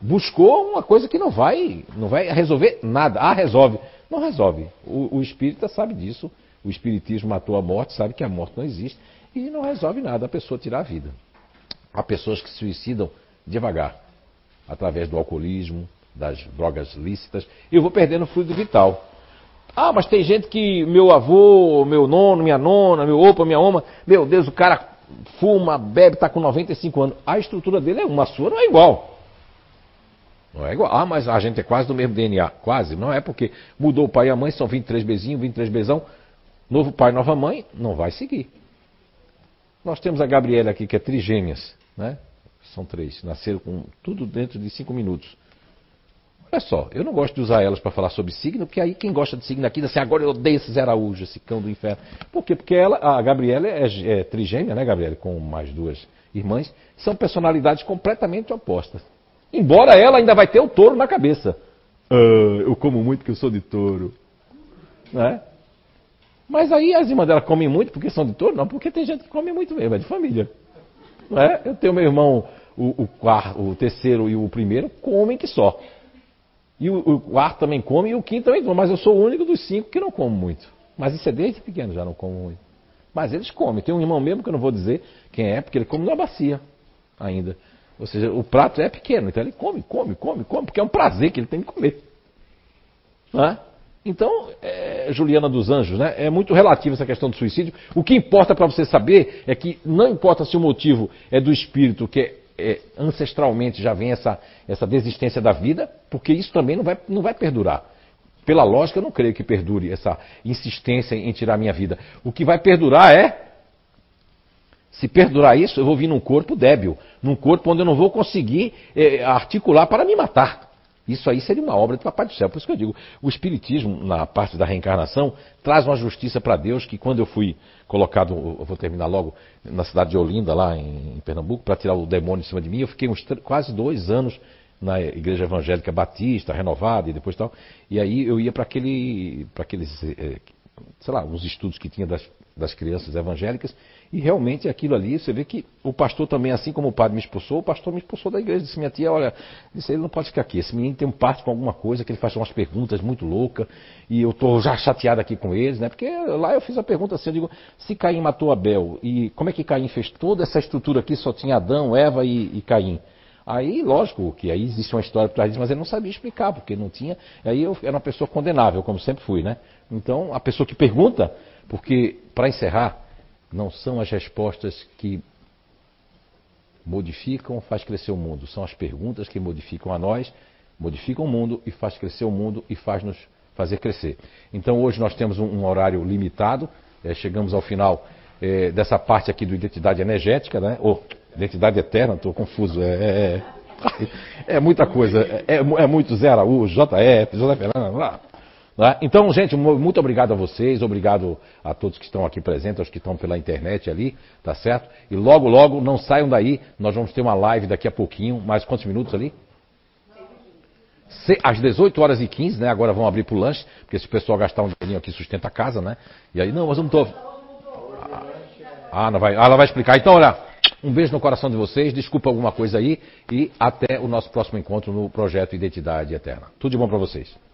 buscou uma coisa que não vai, não vai resolver nada. Ah, resolve. Não resolve. O, o espírita sabe disso. O espiritismo matou a morte, sabe que a morte não existe e não resolve nada a pessoa tirar a vida. Há pessoas que se suicidam devagar, através do alcoolismo, das drogas lícitas. Eu vou perdendo fluido vital. Ah, mas tem gente que meu avô, meu nono, minha nona, meu opa, minha oma, meu Deus, o cara fuma, bebe, está com 95 anos. A estrutura dele é uma, a sua não é igual. Não é igual. Ah, mas a gente é quase do mesmo DNA. Quase. Não é porque mudou o pai e a mãe, são 23 bezinhos, 23 bezão. Novo pai, nova mãe, não vai seguir. Nós temos a Gabriela aqui, que é trigêmeas, né? São três. Nasceram com tudo dentro de cinco minutos. Olha só, eu não gosto de usar elas para falar sobre signo, porque aí quem gosta de signo aqui diz assim, agora eu odeio esse Araújo, esse cão do inferno. Por quê? Porque ela, a Gabriela é, é trigêmea, né, Gabriela? Com mais duas irmãs, são personalidades completamente opostas. Embora ela ainda vai ter o touro na cabeça. Ah, eu como muito que eu sou de touro. Né? Mas aí as irmãs dela comem muito porque são de touro? Não, porque tem gente que come muito mesmo, é de família. Não é? Eu tenho meu irmão, o, o, quarto, o terceiro e o primeiro, comem que só. E o, o quarto também come e o quinto também come. Mas eu sou o único dos cinco que não como muito. Mas isso é desde pequeno, já não como muito. Mas eles comem. Tem um irmão mesmo que eu não vou dizer quem é, porque ele come na bacia ainda. Ou seja, o prato é pequeno, então ele come, come, come, come, porque é um prazer que ele tem de comer. É? Então, é, Juliana dos Anjos, né? É muito relativa essa questão do suicídio. O que importa para você saber é que não importa se o motivo é do espírito que é, ancestralmente já vem essa, essa desistência da vida, porque isso também não vai, não vai perdurar. Pela lógica, eu não creio que perdure essa insistência em tirar minha vida. O que vai perdurar é se perdurar isso, eu vou vir num corpo débil, num corpo onde eu não vou conseguir é, articular para me matar. Isso aí seria uma obra de Papai do Céu. Por isso que eu digo, o Espiritismo, na parte da reencarnação, traz uma justiça para Deus que quando eu fui colocado, eu vou terminar logo, na cidade de Olinda, lá em, Pernambuco, para tirar o demônio em cima de mim, eu fiquei uns quase dois anos na igreja evangélica batista, renovada e depois tal. E aí eu ia para aquele, para aqueles, é, sei lá, uns estudos que tinha das, das crianças evangélicas e realmente aquilo ali, você vê que o pastor também, assim como o padre me expulsou, o pastor me expulsou da igreja. Disse minha tia, olha, disse, ele não pode ficar aqui. Esse menino tem um parte com alguma coisa, que ele faz umas perguntas muito loucas, e eu estou já chateado aqui com eles, né? Porque lá eu fiz a pergunta assim, eu digo, se Caim matou Abel, e como é que Caim fez toda essa estrutura aqui, só tinha Adão, Eva e, e Caim? Aí, lógico, que aí existe uma história por trás disso, mas ele não sabia explicar, porque não tinha. Aí eu era uma pessoa condenável, como sempre fui, né? Então, a pessoa que pergunta, porque, para encerrar, não são as respostas que modificam, faz crescer o mundo. São as perguntas que modificam a nós, modificam o mundo e faz crescer o mundo e faz nos fazer crescer. Então hoje nós temos um, um horário limitado, é, chegamos ao final é, dessa parte aqui do identidade energética, né? Ou identidade eterna, estou confuso. É, é, é, é muita coisa, é, é, muito Zé Araújo, JF, José Fernando, né? Então, gente, muito obrigado a vocês, obrigado a todos que estão aqui presentes, aos que estão pela internet ali, tá certo? E logo, logo, não saiam daí, nós vamos ter uma live daqui a pouquinho, mais quantos minutos ali? Às 18 horas e 15, né? Agora vão abrir para o lanche, porque se o pessoal gastar um dinheirinho aqui, sustenta a casa, né? E aí, não, mas eu não estou. Ah, não vai, ela vai explicar. Então, olha, um beijo no coração de vocês, desculpa alguma coisa aí, e até o nosso próximo encontro no projeto Identidade Eterna. Tudo de bom para vocês.